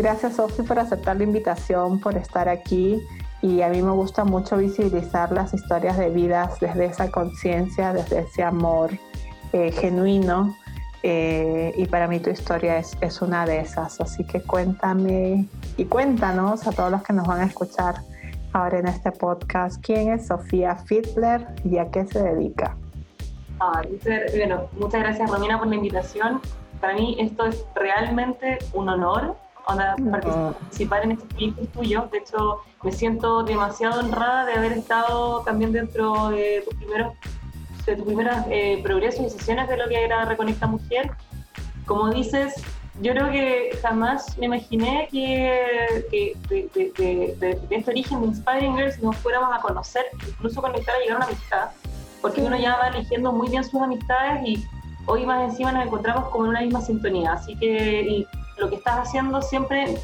Gracias, Sofi, por aceptar la invitación, por estar aquí. Y a mí me gusta mucho visibilizar las historias de vidas desde esa conciencia, desde ese amor eh, genuino. Eh, y para mí tu historia es, es una de esas. Así que cuéntame y cuéntanos a todos los que nos van a escuchar ahora en este podcast quién es Sofía Fiedler y a qué se dedica. Ah, bueno, muchas gracias Romina por la invitación. Para mí esto es realmente un honor participar en este proyecto tuyo. De hecho, me siento demasiado honrada de haber estado también dentro de tus primeros, de tus primeros eh, progresos y sesiones de lo que era Reconecta Mujer. Como dices, yo creo que jamás me imaginé que, de, este origen de Inspiring Girls nos fuéramos a conocer, incluso conectar a llegar a una amistad porque uno ya va eligiendo muy bien sus amistades y hoy más encima nos encontramos como en una misma sintonía. Así que lo que estás haciendo siempre,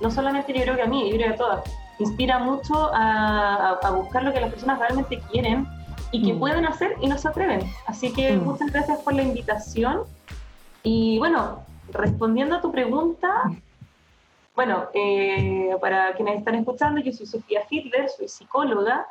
no solamente yo creo que a mí, yo creo que a todas, inspira mucho a, buscar lo que las personas realmente quieren y que mm. pueden hacer y no se atreven. Así que mm. muchas gracias por la invitación. Y bueno, respondiendo a tu pregunta, bueno, eh, para quienes están escuchando, yo soy Sofía Hitler, soy psicóloga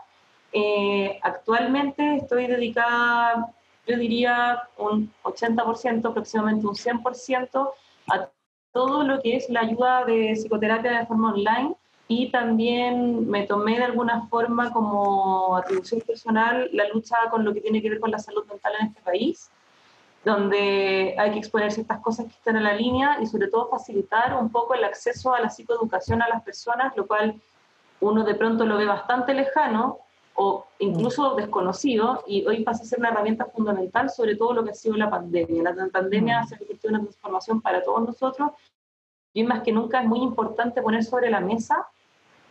eh, actualmente estoy dedicada, yo diría, un 80%, aproximadamente un 100%, a todo lo que es la ayuda de psicoterapia de forma online y también me tomé de alguna forma como atribución personal la lucha con lo que tiene que ver con la salud mental en este país, donde hay que exponer ciertas cosas que están en la línea y sobre todo facilitar un poco el acceso a la psicoeducación a las personas, lo cual uno de pronto lo ve bastante lejano, o incluso desconocido y hoy pasa a ser una herramienta fundamental sobre todo lo que ha sido la pandemia. La pandemia ha sido una transformación para todos nosotros y más que nunca es muy importante poner sobre la mesa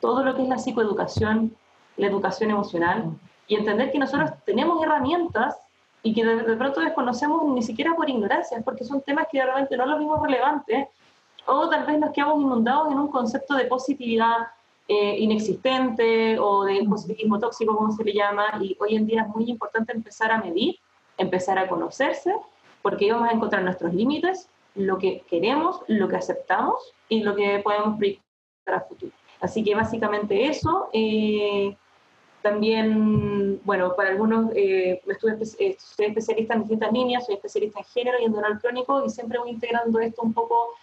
todo lo que es la psicoeducación, la educación emocional y entender que nosotros tenemos herramientas y que de, pronto desconocemos ni siquiera por ignorancia, porque son temas que realmente no los vimos relevantes o tal vez nos quedamos inundados en un concepto de positividad, eh, inexistente o de positivismo tóxico, como se le llama, y hoy en día es muy importante empezar a medir, empezar a conocerse, porque vamos a encontrar nuestros límites, lo que queremos, lo que aceptamos y lo que podemos proyectar a futuro. Así que básicamente eso. Eh, también, bueno, para algunos, eh, estuve, soy especialista en distintas líneas, soy especialista en género y en dolor crónico y siempre voy integrando esto un poco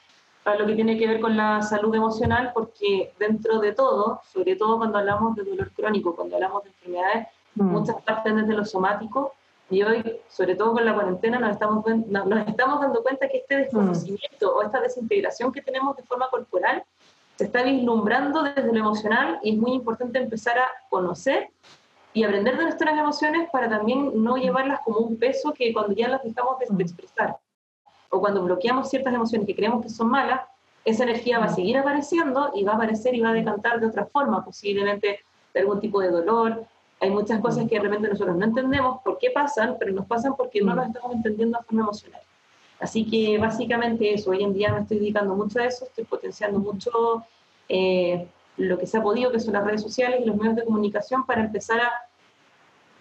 para lo que tiene que ver con la salud emocional, porque dentro de todo, sobre todo cuando hablamos de dolor crónico, cuando hablamos de enfermedades, mm. muchas partes desde lo somático, y hoy, sobre todo con la cuarentena, nos estamos, nos estamos dando cuenta que este desconocimiento o esta desintegración que tenemos de forma corporal se está vislumbrando desde lo emocional y es muy importante empezar a conocer y aprender de nuestras emociones para también no llevarlas como un peso que cuando ya las dejamos de mm. expresar o cuando bloqueamos ciertas emociones que creemos que son malas, esa energía va a seguir apareciendo y va a aparecer y va a decantar de otra forma, posiblemente de algún tipo de dolor. Hay muchas cosas que de repente nosotros no entendemos por qué pasan, pero nos pasan porque no nos estamos entendiendo de forma emocional. Así que básicamente eso, hoy en día me estoy dedicando mucho a eso, estoy potenciando mucho eh, lo que se ha podido, que son las redes sociales y los medios de comunicación, para empezar a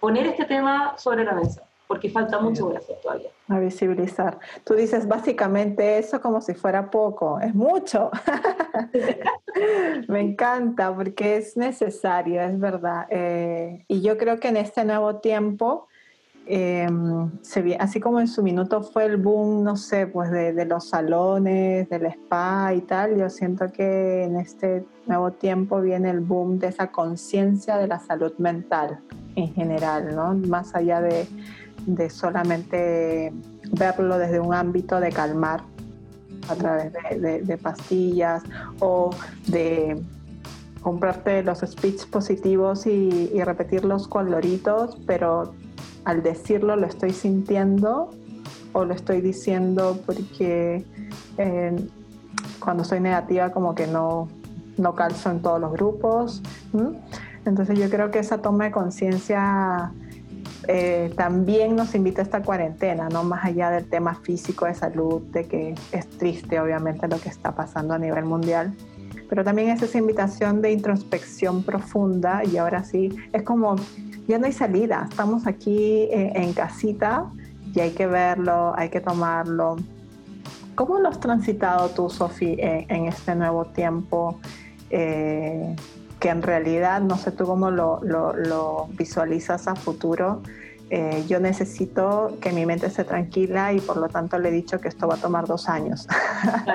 poner este tema sobre la mesa porque falta mucho por hacer todavía. A visibilizar. Tú dices básicamente eso como si fuera poco, es mucho. Me encanta porque es necesario, es verdad. Eh, y yo creo que en este nuevo tiempo, em, se, así como en su minuto fue el boom, no sé, pues de, de los salones, del spa y tal, yo siento que en este nuevo tiempo viene el boom de esa conciencia de la salud mental en general, ¿no? Más allá de de solamente verlo desde un ámbito de calmar a través de, pastillas o de comprarte los speech positivos y, repetirlos con loritos, pero al decirlo lo estoy sintiendo o lo estoy diciendo porque eh, cuando soy negativa como que no, no calzo en todos los grupos. Entonces yo creo que esa toma de conciencia eh, también nos invita a esta cuarentena, ¿no? Más allá del tema físico de salud, de que es triste obviamente lo que está pasando a nivel mundial, pero también es esa invitación de introspección profunda y ahora sí, es como, ya no hay salida, estamos aquí en, casita y hay que verlo, hay que tomarlo ¿Cómo lo has transitado tú, Sofi, en, este nuevo tiempo? Eh, que en realidad, no sé tú cómo lo, lo, visualizas a futuro. Eh, yo necesito que mi mente esté tranquila y por lo tanto le he dicho que esto va a tomar dos años.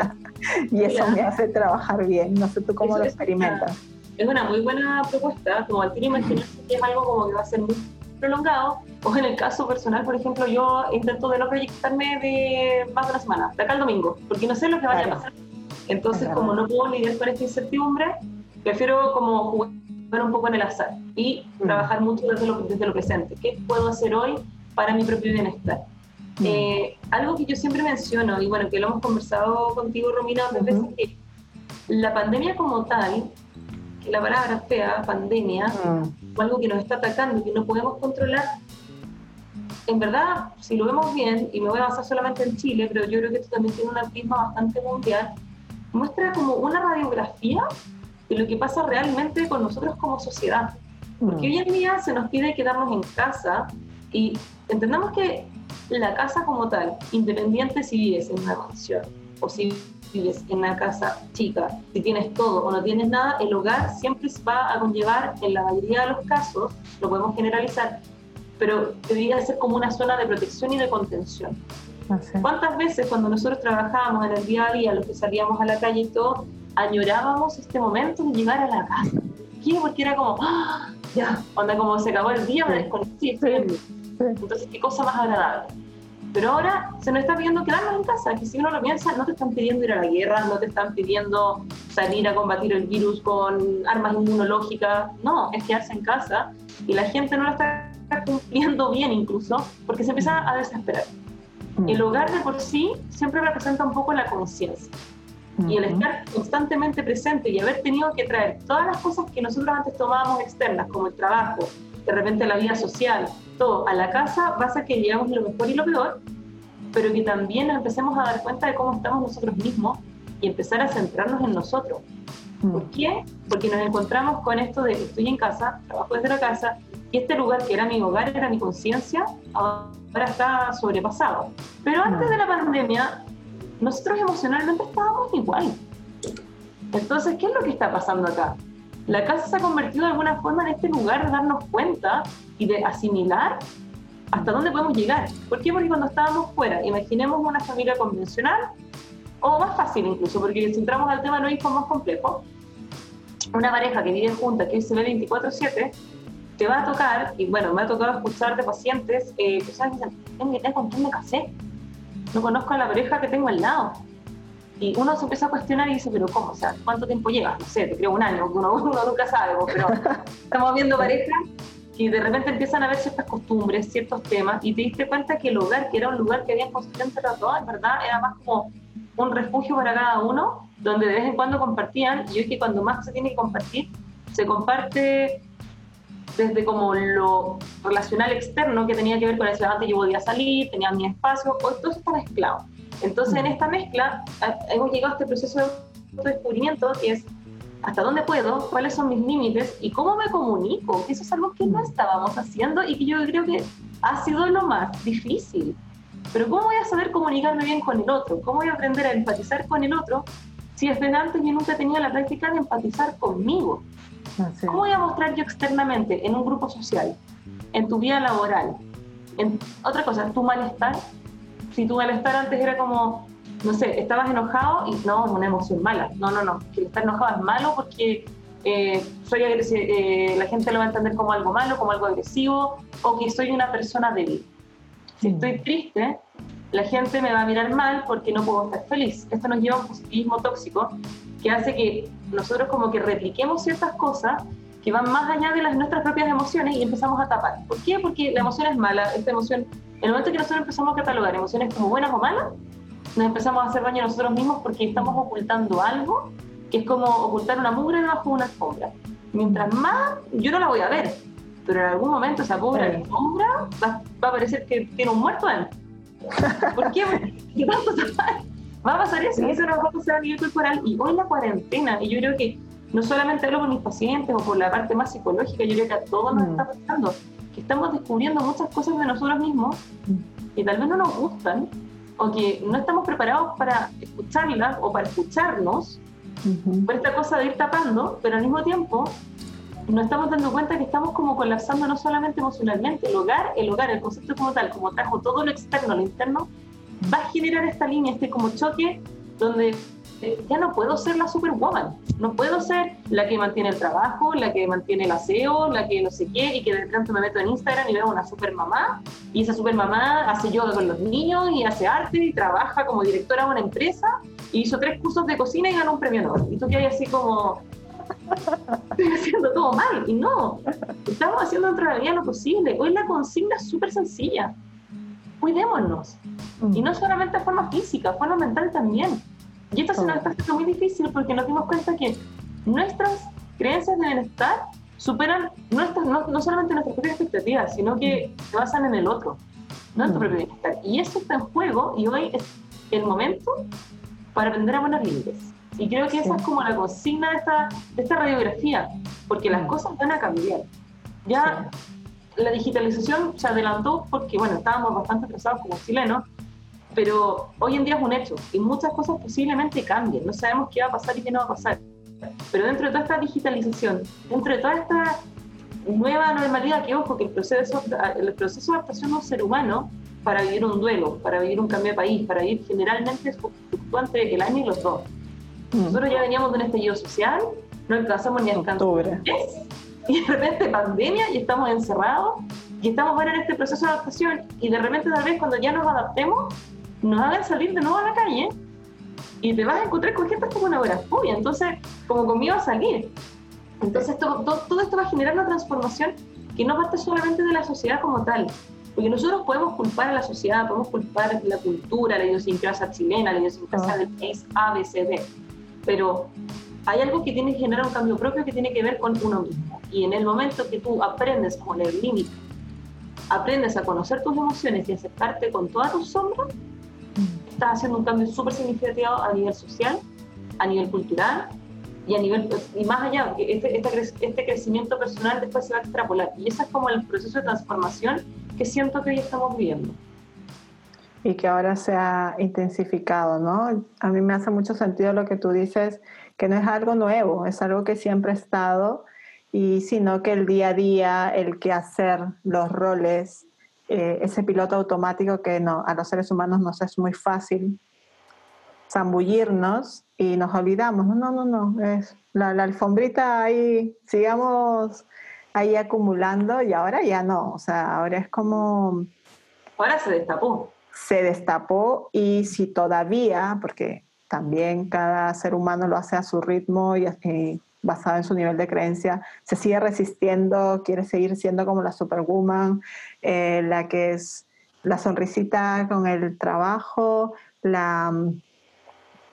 y eso me hace trabajar bien. No sé tú cómo lo experimentas. Es una, muy buena propuesta, como al fin imaginarse que es algo como que va a ser muy prolongado, o en el caso personal, por ejemplo, yo intento de no proyectarme de más de una semana, de acá al domingo, porque no sé lo que vaya a pasar. Entonces, como no puedo lidiar con esta incertidumbre, prefiero como jugar un poco en el azar y mm. trabajar mucho desde lo, desde lo presente. ¿Qué puedo hacer hoy para mi propio bienestar? Mm. Eh, algo que yo siempre menciono, y bueno, que lo hemos conversado contigo, Romina, otras veces, que la pandemia como tal, que la palabra fea, pandemia, mm algo que nos está atacando y que no podemos controlar, en verdad, si lo vemos bien, y me voy a basar solamente en Chile, pero yo creo que esto también tiene un prisma bastante mundial, muestra como una radiografía de lo que pasa realmente con nosotros como sociedad. Porque hoy en día se nos pide quedarnos en casa y entendamos que la casa como tal, independiente si vives en una mansión o si vives en una casa chica, si tienes todo o no tienes nada, el hogar siempre va a conllevar, en la mayoría de los casos, lo podemos generalizar, pero debería ser como una zona de protección y de contención. ¿Cuántas veces cuando nosotros trabajábamos en el día a día, los que salíamos a la calle y todo, añorábamos este momento de llegar a la casa? ¿Por qué? Porque era como, ¡Ah! ya, cuando como se acabó el día, me desconecí, Entonces, qué cosa más agradable. Pero ahora se nos está pidiendo quedarnos en casa, que si uno lo piensa, no te están pidiendo ir a la guerra, no te están pidiendo salir a combatir el virus con armas inmunológicas, no, es quedarse en casa y la gente no lo está cumpliendo bien incluso porque se empieza a desesperar. Mm. El hogar de por sí siempre representa un poco la conciencia. Y el estar constantemente presente y haber tenido que traer todas las cosas que nosotros antes tomábamos externas, como el trabajo, de repente la vida social, todo a la casa, va a que llegamos lo mejor y lo peor, pero que también nos empecemos a dar cuenta de cómo estamos nosotros mismos y empezar a centrarnos en nosotros. ¿Por qué? Porque nos encontramos con esto de estoy en casa, trabajo desde la casa, y este lugar que era mi hogar, era mi conciencia, ahora está sobrepasado. Pero antes de la pandemia, nosotros emocionalmente estábamos igual. Entonces, ¿qué es lo que está pasando acá? La casa se ha convertido de alguna forma en este lugar de darnos cuenta y de asimilar hasta dónde podemos llegar. ¿Por qué? Porque cuando estábamos fuera, imaginemos una familia convencional, o más fácil incluso, porque si entramos al tema no es más complejo, una pareja que vive junta, que se ve 24-7, te va a tocar, y bueno, me ha tocado escuchar de pacientes, eh, personas que dicen, ¿con quién me casé? No conozco a la pareja que tengo al lado. Y uno se empieza a cuestionar y dice, pero ¿cómo? O sea, ¿cuánto tiempo llevas? No sé, te creo un año, uno, uno nunca sabe, pero estamos viendo parejas y de repente empiezan a ver ciertas costumbres, ciertos temas, y te diste cuenta que el hogar, que era un lugar que habían construido entre los dos, en verdad era más como un refugio para cada uno, donde de vez en cuando compartían, y es que cuando más se tiene que compartir, se comparte desde como lo relacional externo que tenía que ver con el antes yo podía salir, tenía mi espacio, hoy todo eso está mezclado. Entonces en mm. esta mezcla hemos llegado a este proceso de descubrimiento que es hasta dónde puedo, cuáles son mis límites y cómo me comunico. Eso es algo que no estábamos haciendo y que yo creo que ha sido lo más difícil. Pero ¿cómo voy a saber comunicarme bien con el otro? ¿Cómo voy a aprender a empatizar con el otro si desde antes yo nunca tenía la práctica de empatizar conmigo? ¿Cómo voy a mostrar yo externamente en un grupo social, en tu vida laboral, en otra cosa, tu malestar? Si tu malestar antes era como, no sé, estabas enojado y no, una emoción mala. No, no, no, que estar enojado es malo porque eh, soy eh, la gente lo va a entender como algo malo, como algo agresivo o que soy una persona débil. Si mm. estoy triste, la gente me va a mirar mal porque no puedo estar feliz. Esto nos lleva a un positivismo tóxico que hace que nosotros como que repliquemos ciertas cosas que van más allá de las nuestras propias emociones y empezamos a tapar. ¿Por qué? Porque la emoción es mala, esta emoción, en el momento que nosotros empezamos a catalogar emociones como buenas o malas, nos empezamos a hacer daño a nosotros mismos porque estamos ocultando algo que es como ocultar una mugre debajo de una alfombra. Mientras más, yo no la voy a ver, pero en algún momento esa pobre alfombra va, a parecer que tiene un muerto dentro. ¿Por qué? Porque tanto Va a pasar eso, y eso nos va a pasar a nivel corporal. Y hoy la cuarentena, y yo creo que no solamente hablo con mis pacientes o por la parte más psicológica, yo creo que a todos nos mm. está pasando, que estamos descubriendo muchas cosas de nosotros mismos que tal vez no nos gustan, o que no estamos preparados para escucharlas o para escucharnos, por esta cosa de ir tapando, pero al mismo tiempo nos estamos dando cuenta que estamos como colapsando no solamente emocionalmente, el hogar, el hogar, el concepto como tal, como trajo todo lo externo, lo interno, va a generar esta línea, este como choque donde eh, ya no puedo ser la superwoman, no puedo ser la que mantiene el trabajo, la que mantiene el aseo, la que no sé qué, y que de pronto me meto en Instagram y veo una supermamá, y esa supermamá hace yoga con los niños y hace arte y trabaja como directora de una empresa, y hizo tres cursos de cocina y ganó un premio Nobel. Y tú que hay así como, estoy haciendo todo mal. Y no, estamos haciendo dentro de la lo posible. Hoy la consigna es súper sencilla. Cuidémonos. Y no solamente de forma física, de forma mental también. Y esto es una está muy difícil porque nos dimos cuenta que nuestras creencias de bienestar superan nuestras, no, no solamente nuestras propias expectativas, sino que se basan en el otro, no en tu propio bienestar. Y eso está en juego y hoy es el momento para aprender a poner límites. Y creo que esa es como la consigna de esta, de esta radiografía, porque las mm. cosas van a cambiar. Ya la digitalización se adelantó porque, bueno, estábamos bastante atrasados como chilenos, pero hoy en día es un hecho y muchas cosas posiblemente cambien. No sabemos qué va a pasar y qué no va a pasar. Pero dentro de toda esta digitalización, dentro de toda esta nueva normalidad, que ojo, que el proceso, el proceso de adaptación de un ser humano para vivir un duelo, para vivir un cambio de país, para vivir generalmente fluctuante el año y los dos. Mm. Nosotros ya veníamos de un estallido social, no alcanzamos ni a alcanzar y de repente pandemia y estamos encerrados y estamos ahora en este proceso de adaptación y de repente tal vez cuando ya nos adaptemos nos hagan salir de nuevo a la calle y te vas a encontrar con gente como una agorafobia, entonces como conmigo a salir. Entonces todo, todo, esto va a generar una transformación que no parte solamente de la sociedad como tal, porque nosotros podemos culpar a la sociedad, podemos culpar la cultura, la idiosincrasia chilena, la idiosincrasia del país A, B, C, D, pero hay algo que tiene que generar un cambio propio que tiene que ver con uno mismo. Y en el momento que tú aprendes a poner límites, aprendes a conocer tus emociones y aceptarte con todas tus sombras, estás haciendo un cambio súper significativo a nivel social, a nivel cultural y a nivel y más allá, porque este, este, este crecimiento personal después se va a extrapolar. Y ese es como el proceso de transformación que siento que hoy estamos viviendo y que ahora se ha intensificado, ¿no? A mí me hace mucho sentido lo que tú dices, que no es algo nuevo, es algo que siempre ha estado, y sino que el día a día, el que hacer los roles, eh, ese piloto automático que no, a los seres humanos nos es muy fácil zambullirnos y nos olvidamos. No, no, no, es la, la alfombrita ahí, sigamos ahí acumulando y ahora ya no, o sea, ahora es como... Ahora se destapó se destapó y si todavía, porque también cada ser humano lo hace a su ritmo y, basado en su nivel de creencia, se sigue resistiendo, quiere seguir siendo como la superwoman, eh, la que es la sonrisita con el trabajo, la,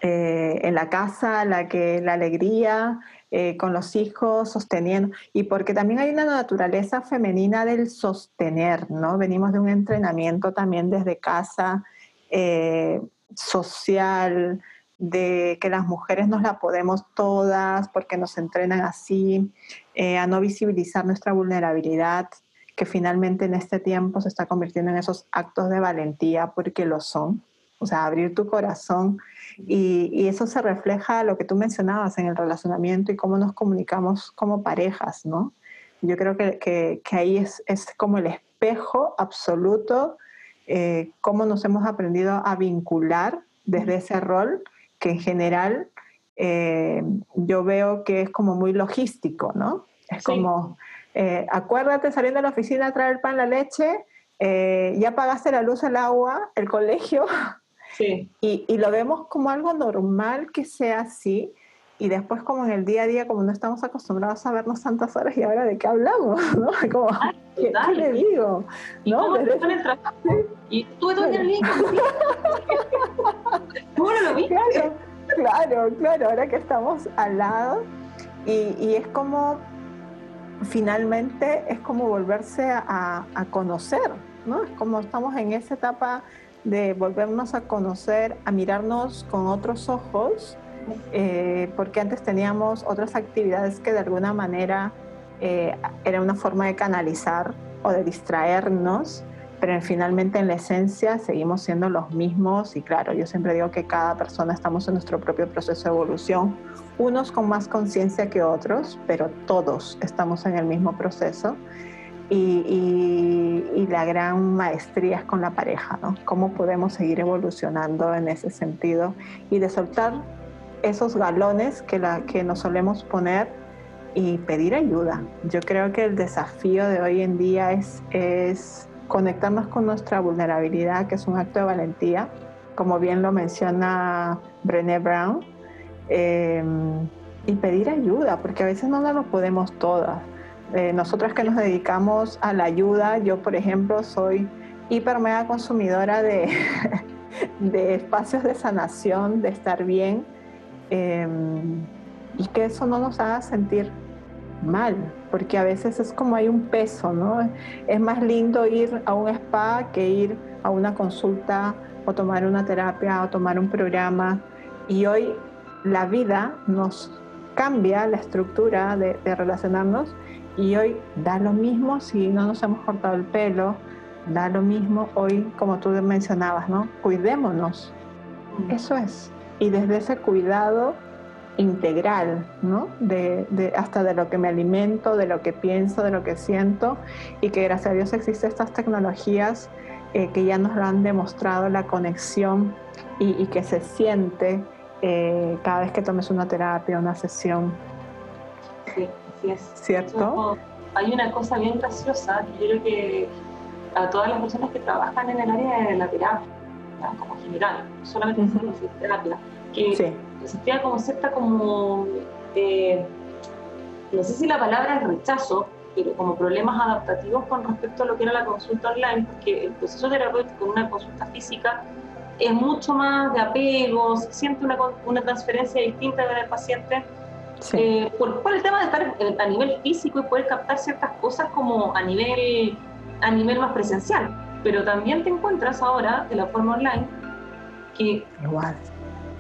eh, en la casa, la que la alegría, eh, con los hijos, sosteniendo, y porque también hay una naturaleza femenina del sostener, ¿no? Venimos de un entrenamiento también desde casa, eh, social, de que las mujeres nos la podemos todas porque nos entrenan así, eh, a no visibilizar nuestra vulnerabilidad, que finalmente en este tiempo se está convirtiendo en esos actos de valentía porque lo son o sea, abrir tu corazón y, eso se refleja lo que tú mencionabas en el relacionamiento y cómo nos comunicamos como parejas, ¿no? Yo creo que, que, ahí es, es, como el espejo absoluto, eh, cómo nos hemos aprendido a vincular desde ese rol que en general eh, yo veo que es como muy logístico, ¿no? Es como, eh, acuérdate saliendo de la oficina traer el pan, la leche, ya pagaste la luz, el agua, el colegio, Y, lo vemos como algo normal que sea así. Y después como en el día a día, como no estamos acostumbrados a vernos tantas horas y ahora de qué hablamos, ¿no? Como, ¿qué, le digo? ¿Y ¿no? cómo Desde... te el trabajo? Y tú todo el día ¿Cómo no lo viste? Claro, claro, claro, ahora que estamos al lado. Y, y es como, finalmente, es como volverse a, a conocer, ¿no? Es como estamos en esa etapa de volvernos a conocer, a mirarnos con otros ojos, eh, porque antes teníamos otras actividades que de alguna manera eh, era una forma de canalizar o de distraernos pero finalmente en la esencia seguimos siendo los mismos y claro, yo siempre digo que cada persona estamos en nuestro propio proceso de evolución, unos con más conciencia que otros, pero todos estamos en el mismo proceso. Y, y, la gran maestría es con la pareja, ¿no? Cómo podemos seguir evolucionando en ese sentido y de soltar esos galones que, nos solemos poner y pedir ayuda. Yo creo que el desafío de hoy en día es, conectarnos con nuestra vulnerabilidad, que es un acto de valentía, como bien lo menciona Brené Brown, eh, y pedir ayuda, porque a veces no nos lo podemos todas. Eh, nosotras que nos dedicamos a la ayuda, yo por ejemplo soy hiper mega consumidora de espacios de sanación, de estar bien, eh, y que eso no nos haga sentir mal, porque a veces es como hay un peso, ¿no? Es más lindo ir a un spa que ir a una consulta o tomar una terapia o tomar un programa. Y hoy la vida nos cambia la estructura de, relacionarnos y hoy da lo mismo si no nos hemos cortado el pelo, da lo mismo hoy, como tú mencionabas, ¿no? Cuidémonos. Mm. Eso es. Y desde ese cuidado integral, ¿no? De, hasta de lo que me alimento, de lo que pienso, de lo que siento, y que gracias a Dios existen estas tecnologías eh, que ya nos han demostrado la conexión y, que se siente eh, cada vez que tomes una terapia, una sesión. Sí, así es. ¿Cierto? hay una cosa bien graciosa que yo creo que a todas las personas que trabajan en el área de la terapia, como general, solamente en terapia, que sí existía como cierta como, eh, no sé si la palabra es rechazo, pero como problemas adaptativos con respecto a lo que era la consulta online, porque el proceso terapéutico en una consulta física es mucho más de apego, se siente una, una transferencia distinta del paciente. Eh, por, por, el tema de estar a nivel físico y poder captar ciertas cosas como a nivel, a nivel más presencial. Pero también te encuentras ahora de la forma online que Igual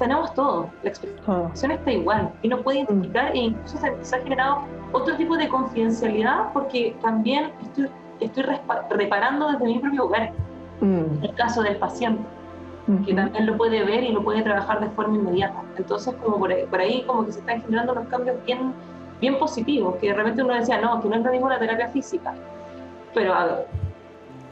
tenemos todo, la expresión está igual y no puede mm. identificar e incluso se, ha generado otro tipo de confidencialidad porque también estoy, estoy reparando desde mi propio hogar, mm. el caso del paciente, que también lo puede ver y lo puede trabajar de forma inmediata. Entonces, como por ahí, como que se están generando unos cambios bien, bien positivos, que de repente uno decía, no, que no es lo mismo la terapia física. Pero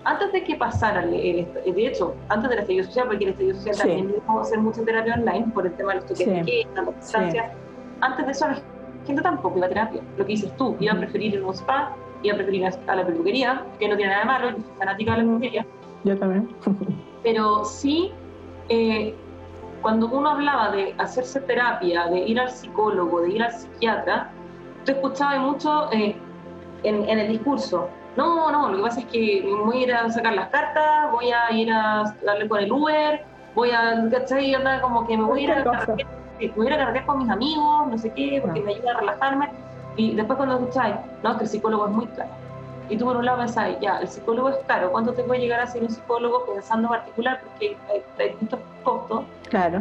antes de que pasara, el, de hecho, antes del estallido social, porque el estallido social también dejó hacer mucha terapia online por el tema de los toques de queda, las distancias, antes de eso la gente tampoco iba a terapia. Lo que dices tú, iba a preferir ir a un spa, iba a preferir a la peluquería, que no tiene nada de malo, yo soy fanática de la peluquería. Yo también. Pero sí, eh, cuando uno hablaba de hacerse terapia, de ir al psicólogo, de ir al psiquiatra, tú escuchabas mucho eh, en, en el discurso, no, no, lo que pasa es que voy a ir a sacar las cartas, voy a ir a darle con el Uber, voy a, ¿cachai? Anda como que me voy a ir a, cargar, voy a ir a cargar con mis amigos, no sé qué, porque me ayuda a relajarme. Y después cuando escucháis, no, que el psicólogo es muy caro. Y tú por un lado pensáis, ya, el psicólogo es caro, ¿cuánto te puede llegar a ser un psicólogo pensando en particular? Porque hay, hay distintos costos. Claro.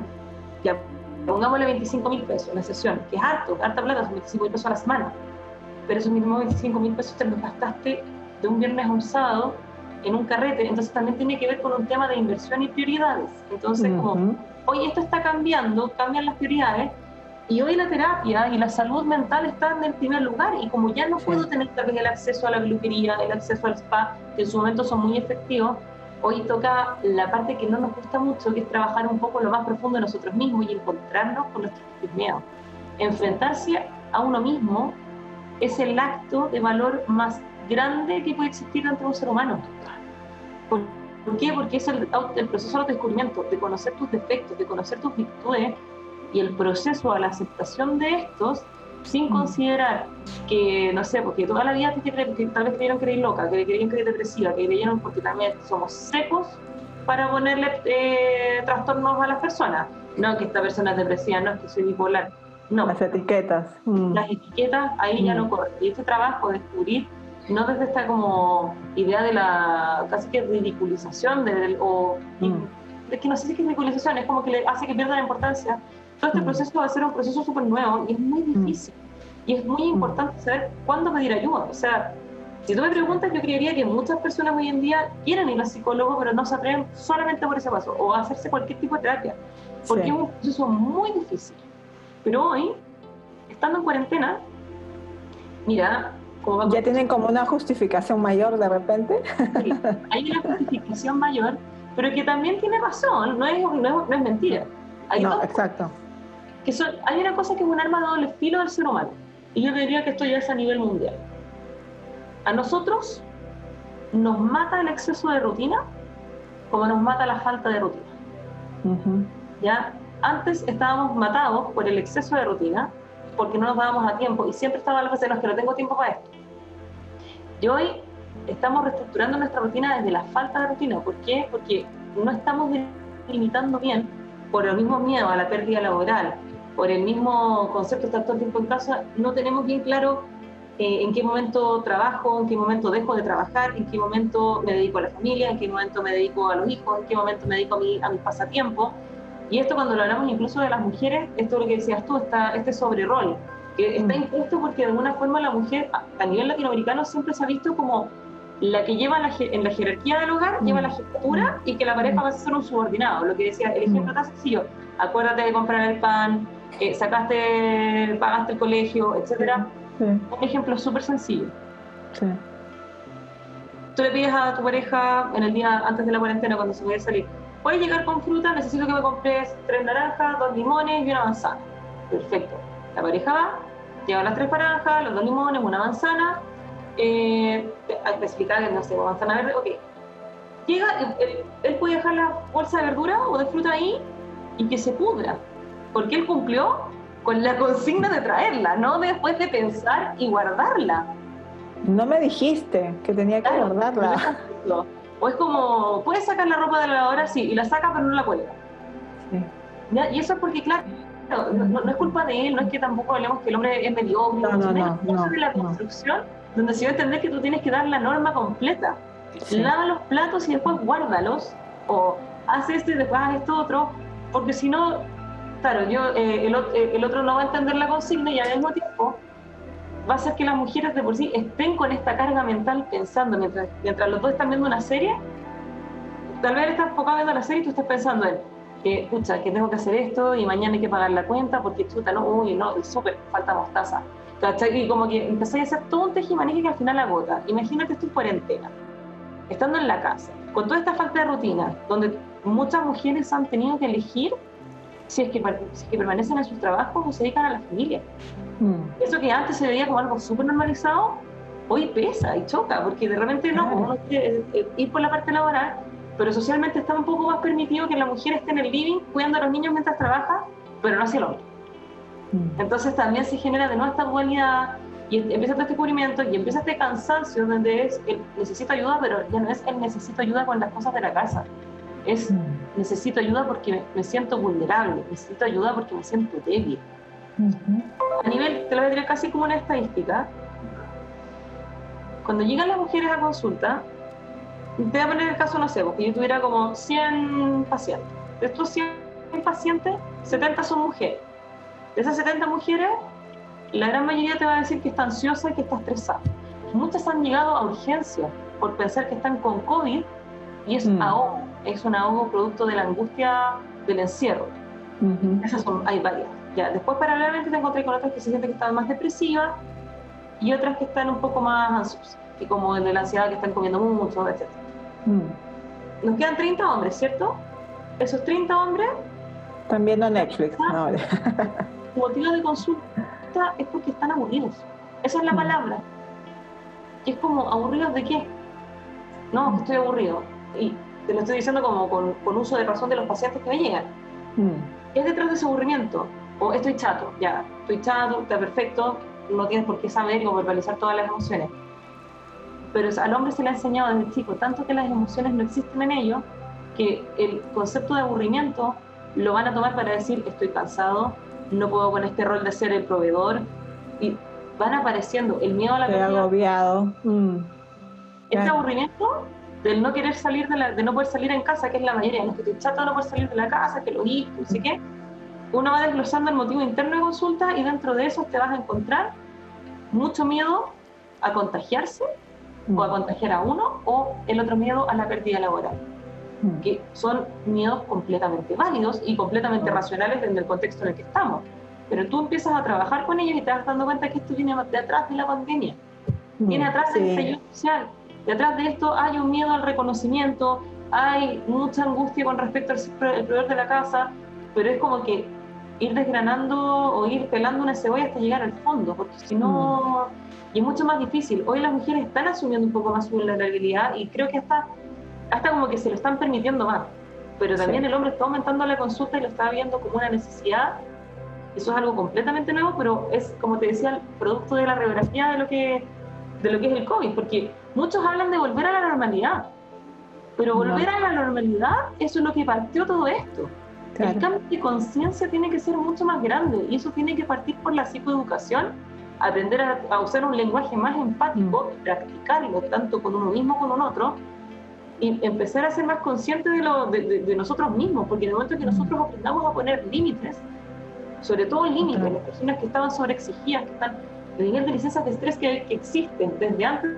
Ya, pongámosle 25 mil pesos la sesión, que es harto, harta plata, son 25 mil pesos a la semana. Pero esos mismos 25 mil pesos te los gastaste de un viernes a un sábado en un carrete, entonces también tiene que ver con un tema de inversión y prioridades. Entonces, como hoy esto está cambiando, cambian las prioridades, y hoy la terapia y la salud mental están en primer lugar, y como ya no puedo tener tal vez el acceso a la peluquería, el acceso al spa, que en su momento son muy efectivos, hoy toca la parte que no nos gusta mucho, que es trabajar un poco lo más profundo de nosotros mismos y encontrarnos con nuestros miedos. Enfrentarse a uno mismo es el acto de valor más grande que puede existir entre un ser humano. ¿Por, qué? Porque es el, el proceso de descubrimiento, de conocer tus defectos, de conocer tus virtudes y el proceso a la aceptación de estos sin mm. considerar que, no sé, porque toda la vida que, tal vez creyeron que eres loca, que creyeron que eres depresiva, que creyeron porque también somos secos para ponerle eh, trastornos a las personas. No, que esta persona es depresiva, no, es que soy bipolar. No. Las etiquetas. Mm. Las etiquetas ahí ya no mm. corren. Y este trabajo de descubrir no desde esta como idea de la casi que ridiculización de, o mm. que no sé si es ridiculización, es como que le hace que pierda la importancia. Todo este mm. proceso va a ser un proceso súper nuevo y es muy mm. difícil. Y es muy importante saber cuándo pedir ayuda. O sea, Si tú me preguntas, yo creería que muchas personas hoy en día quieren ir al psicólogo, pero no se atreven solamente por ese paso, o hacerse cualquier tipo de terapia, porque es un proceso muy difícil. Pero hoy, estando en cuarentena, mira, ¿Ya tienen como una justificación mayor de repente? Sí, hay una justificación mayor, pero que también tiene razón, no es, no es, mentira. Hay no, exacto. Que son, hay una cosa que es un arma de doble filo del ser humano, y yo diría que esto ya es a nivel mundial. A nosotros nos mata el exceso de rutina como nos mata la falta de rutina. ¿Ya? Antes estábamos matados por el exceso de rutina, porque no nos dábamos a tiempo, y siempre estaba la frase, no, que no tengo tiempo para esto. Y hoy estamos reestructurando nuestra rutina desde la falta de rutina. ¿Por qué? Porque no estamos limitando bien por el mismo miedo a la pérdida laboral, por el mismo concepto de estar todo el tiempo en casa, no tenemos bien claro eh, en qué momento trabajo, en qué momento dejo de trabajar, en qué momento me dedico a la familia, en qué momento me dedico a los hijos, en qué momento me dedico a, a mis pasatiempos. Y esto cuando lo hablamos incluso de las mujeres, esto es lo que decías tú, está este sobre rol, que está mm. impuesto porque de alguna forma la mujer a nivel latinoamericano siempre se ha visto como la que lleva en la jerarquía del hogar, lleva la jefatura y que la pareja va a ser un subordinado. Lo que decía, el ejemplo tan sencillo, acuérdate de comprar el pan, eh, sacaste, pagaste el colegio, etcétera un ejemplo súper sencillo. Tú le pides a tu pareja en el día antes de la cuarentena, cuando se puede salir, puedes llegar con fruta, necesito que me compres tres naranjas, dos limones y una manzana. Perfecto. La pareja va, lleva las tres naranjas, los dos limones, una manzana, eh, especificar que no sé, manzana verde, ok. Llega, él, él, puede dejar la bolsa de verdura o de fruta ahí y que se pudra, porque él cumplió con la consigna de traerla, no después de pensar y guardarla. No me dijiste que tenía que guardarla. O es como, puedes sacar la ropa de la lavadora, sí, y la saca pero no la cuelga. Sí. Y eso es porque, claro, no, es culpa de él, no es que tampoco hablemos que el hombre es mediocre, no, no, no, no, de la construcción donde se va a entender que tú tienes que dar la norma completa. Lava los platos y después guárdalos, o haz esto y después haz esto otro, porque si no, claro, yo, eh, eh, el, otro no va a entender la consigna y al mismo tiempo va a hacer que las mujeres de por sí estén con esta carga mental pensando, mientras, mientras los dos están viendo una serie, tal vez estás enfocado viendo la serie y tú estás pensando en que, escucha, que tengo que hacer esto y mañana hay que pagar la cuenta porque chuta, no, uy, no, súper, falta mostaza. ¿Cachai? Y como que empezáis a hacer todo un tejimaneje que al final agota. Imagínate en cuarentena, estando en la casa, con toda esta falta de rutina, donde muchas mujeres han tenido que elegir si es que, permanecen en sus trabajos o se dedican a la familia. Mm. Eso que antes se veía como algo súper normalizado, hoy pesa y choca, porque de repente no, como uno quiere eh, ir por la parte laboral, pero socialmente está un poco más permitido que la mujer esté en el living cuidando a los niños mientras trabaja, pero no hacia el hombre. Mm. Entonces también se genera de nuevo esta dualidad y empieza este descubrimiento y empieza este cansancio donde es el necesito ayuda, pero ya no es el necesito ayuda con las cosas de la casa, es mm. necesito ayuda porque me, siento vulnerable, necesito ayuda porque me siento débil. A nivel, te lo voy a decir casi como una estadística, cuando llegan las mujeres a consulta, te voy a poner el caso, no sé, porque yo tuviera como 100 pacientes. De estos 100 pacientes, 70 son mujeres. De esas 70 mujeres, la gran mayoría te va a decir que está ansiosa y que está estresada. Muchas han llegado a urgencia por pensar que están con COVID y es mm. ahogo, es un ahogo producto de la angustia del encierro. Esas son, hay varias. Ya, después paralelamente te encontré con otras que se sienten que están más depresivas y otras que están un poco más ansiosas, y como de la ansiedad que están comiendo mucho, etc. Mm. Nos quedan 30 hombres, ¿cierto? Esos 30 hombres... Están viendo Netflix. No, motivo de consulta es porque están aburridos. Esa es la mm. palabra. Y es como, ¿aburridos de qué? No, estoy aburrido y te lo estoy diciendo como con, uso de razón de los pacientes que me llegan, mm. es detrás de ese aburrimiento, o estoy chato, ya, estoy chato, está perfecto, no tienes por qué saber o verbalizar todas las emociones. Pero al hombre se le ha enseñado desde chico, tanto que las emociones no existen en ellos, que el concepto de aburrimiento lo van a tomar para decir estoy cansado, no puedo con este rol de ser el proveedor, y van apareciendo el miedo a la Estoy agobiado. Mm. Este aburrimiento del no querer salir, de, la, de no poder salir en casa, que es la mayoría, los que te chata no poder salir de la casa, que lo hijos, no sé qué, uno va desglosando el motivo interno de consulta y dentro de eso te vas a encontrar mucho miedo a contagiarse o a contagiar a uno, o el otro miedo a la pérdida laboral. Que son miedos completamente válidos y completamente racionales en el contexto en el que estamos. Pero tú empiezas a trabajar con ellos y te vas dando cuenta que esto viene de atrás de la pandemia. Viene atrás del estallido social. Detrás de esto hay un miedo al reconocimiento, hay mucha angustia con respecto al proveedor de la casa, pero es como que ir desgranando o ir pelando una cebolla hasta llegar al fondo, porque si no, y es mucho más difícil. Hoy las mujeres están asumiendo un poco más su vulnerabilidad y creo que hasta, hasta como que se lo están permitiendo más, pero también el hombre está aumentando la consulta y lo está viendo como una necesidad. Eso es algo completamente nuevo, pero es, como te decía, el producto de la radiografía de lo que, de lo que es el COVID, porque muchos hablan de volver a la normalidad, pero volver a la normalidad, eso es lo que partió todo esto. El cambio de conciencia tiene que ser mucho más grande y eso tiene que partir por la psicoeducación, aprender a, usar un lenguaje más empático mm. y practicarlo tanto con uno mismo como con otro y empezar a ser más consciente de, lo, de, nosotros mismos, porque en el momento que mm. nosotros aprendamos a poner límites, sobre todo límites, las personas que estaban sobreexigidas, que están, el nivel de licencias de estrés que, que existen desde antes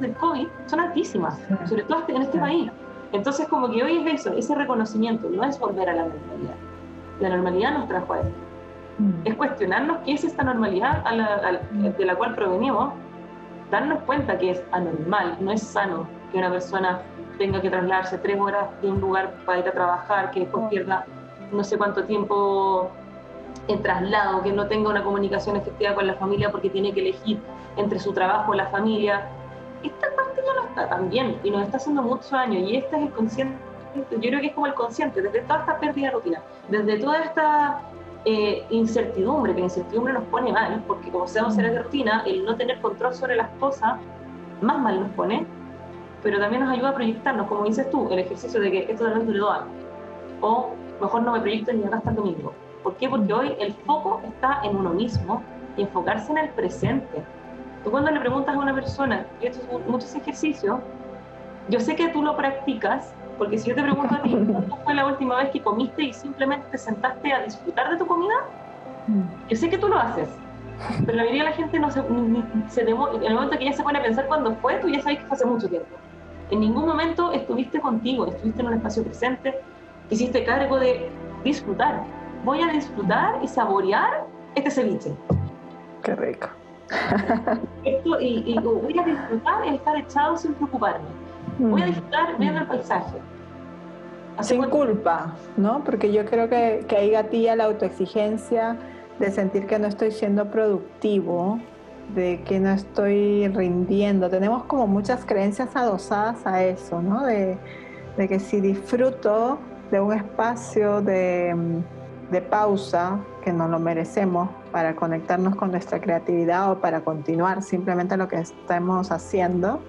del COVID son altísimas, sobre todo en este país. Entonces, como que hoy es eso, ese reconocimiento, no es volver a la normalidad. La normalidad nos trajo a esto. Mm. Es cuestionarnos qué es esta normalidad de la cual provenimos, darnos cuenta que es anormal, no es sano que una persona tenga que trasladarse tres horas de un lugar para ir a trabajar, que después pierda no sé cuánto tiempo en traslado, que no tenga una comunicación efectiva con la familia porque tiene que elegir entre su trabajo y la familia esta parte ya no está tan bien y nos está haciendo mucho daño y este es el consciente, yo creo que es como el consciente, desde toda esta pérdida de rutina, desde toda esta eh, incertidumbre, que la incertidumbre nos pone mal, porque como seamos seres de rutina, el no tener control sobre las cosas, más mal nos pone, pero también nos ayuda a proyectarnos, como dices tú, el ejercicio de que esto vez dure dos años, o mejor no me proyecto ni acá hasta el domingo. ¿Por qué? Porque hoy el foco está en uno mismo y enfocarse en el presente Tú cuando le preguntas a una persona, y esto es muchos ejercicios, yo sé que tú lo practicas, porque si yo te pregunto a ti, ¿cuándo fue la última vez que comiste y simplemente te sentaste a disfrutar de tu comida? Mm. Yo sé que tú lo haces, pero la mayoría de la gente no se, se en el momento que ya se pone a pensar cuándo fue, tú ya sabes que fue hace mucho tiempo. En ningún momento estuviste contigo, estuviste en un espacio presente, hiciste cargo de disfrutar. Voy a disfrutar y saborear este ceviche. Qué rico y, voy a disfrutar el estar echado sin preocuparme. Voy a mm. disfrutar viendo el paisaje. sin culpa, ¿no? Porque yo creo que, que ahí gatilla la autoexigencia de sentir que no estoy siendo productivo, de que no estoy rindiendo. Tenemos como muchas creencias adosadas a eso, ¿no? De, de que si disfruto de un espacio de, de pausa, que no lo merecemos, para conectarnos con nuestra creatividad o para continuar simplemente lo que estamos haciendo,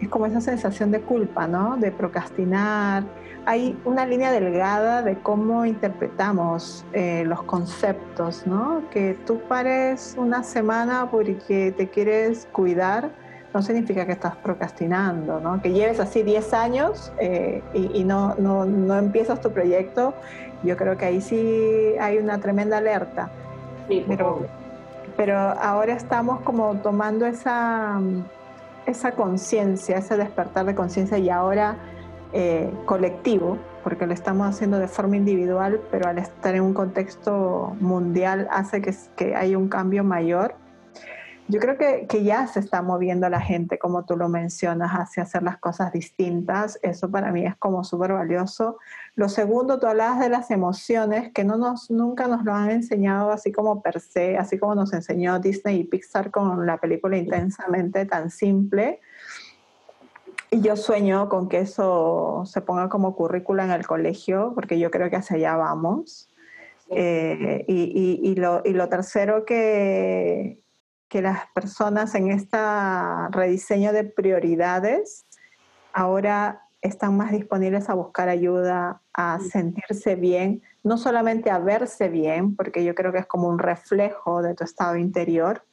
es como esa sensación de culpa, ¿no? De procrastinar. Hay una línea delgada de cómo interpretamos eh, los conceptos, ¿no? Que tú pares una semana porque te quieres cuidar, no significa que estás procrastinando, ¿no? Que lleves así 10 años eh, y, no, no, no empiezas tu proyecto, yo creo que ahí sí hay una tremenda alerta. Pero, pero ahora estamos como tomando esa, esa conciencia, ese despertar de conciencia y ahora eh, colectivo, porque lo estamos haciendo de forma individual, pero al estar en un contexto mundial hace que, que haya un cambio mayor yo creo que, que, ya se está moviendo la gente, como tú lo mencionas, hacia hacer las cosas distintas. Eso para mí es como súper valioso. Lo segundo, tú hablabas de las emociones, que no nos, nunca nos lo han enseñado así como per se, así como nos enseñó Disney y Pixar con la película intensamente tan simple. Y yo sueño con que eso se ponga como currícula en el colegio, porque yo creo que hacia allá vamos. Eh, y, y, y, lo, y lo tercero que, que las personas en este rediseño de prioridades ahora están más disponibles a buscar ayuda, a sentirse bien, no solamente a verse bien, porque yo creo que es como un reflejo de tu estado interior.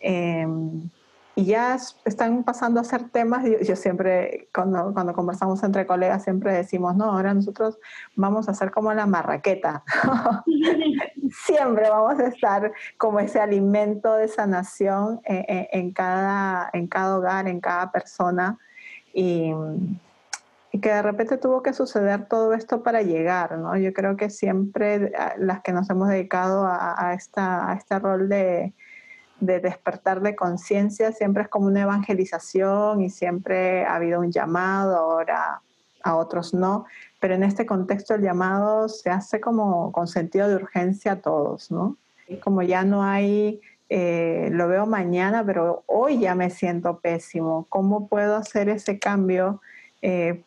Em, y ya están pasando a ser temas, yo, siempre, cuando, cuando, conversamos entre colegas, siempre decimos, no, ahora nosotros vamos a hacer como la marraqueta. siempre vamos a estar como ese alimento de sanación en, cada, en cada hogar, en cada persona. Y, que de repente tuvo que suceder todo esto para llegar, ¿no? Yo creo que siempre las que nos hemos dedicado a, esta, a este rol de, de despertar de conciencia, siempre es como una evangelización y siempre ha habido un llamado, ahora a otros no, pero en este contexto el llamado se hace como con sentido de urgencia a todos, ¿no? Como ya no hay, eh, lo veo mañana, pero hoy ya me siento pésimo, ¿cómo puedo hacer ese cambio eh,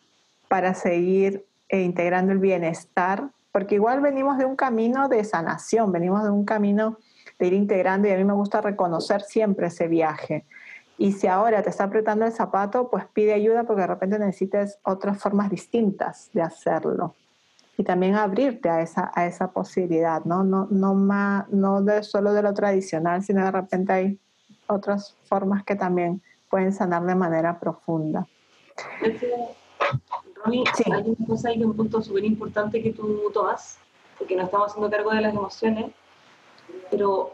para seguir eh, integrando el bienestar? Porque igual venimos de un camino de sanación, venimos de un camino de ir integrando y a mí me gusta reconocer siempre ese viaje. Y si ahora te está apretando el zapato, pues pide ayuda porque de repente necesites otras formas distintas de hacerlo. Y también abrirte a esa, a esa posibilidad, ¿no? No, no, más, no de, solo de lo tradicional, sino de repente hay otras formas que también pueden sanar de manera profunda. Romy, sí. hay una cosa ahí, un punto súper importante que tú tomas, porque nos estamos haciendo cargo de las emociones, pero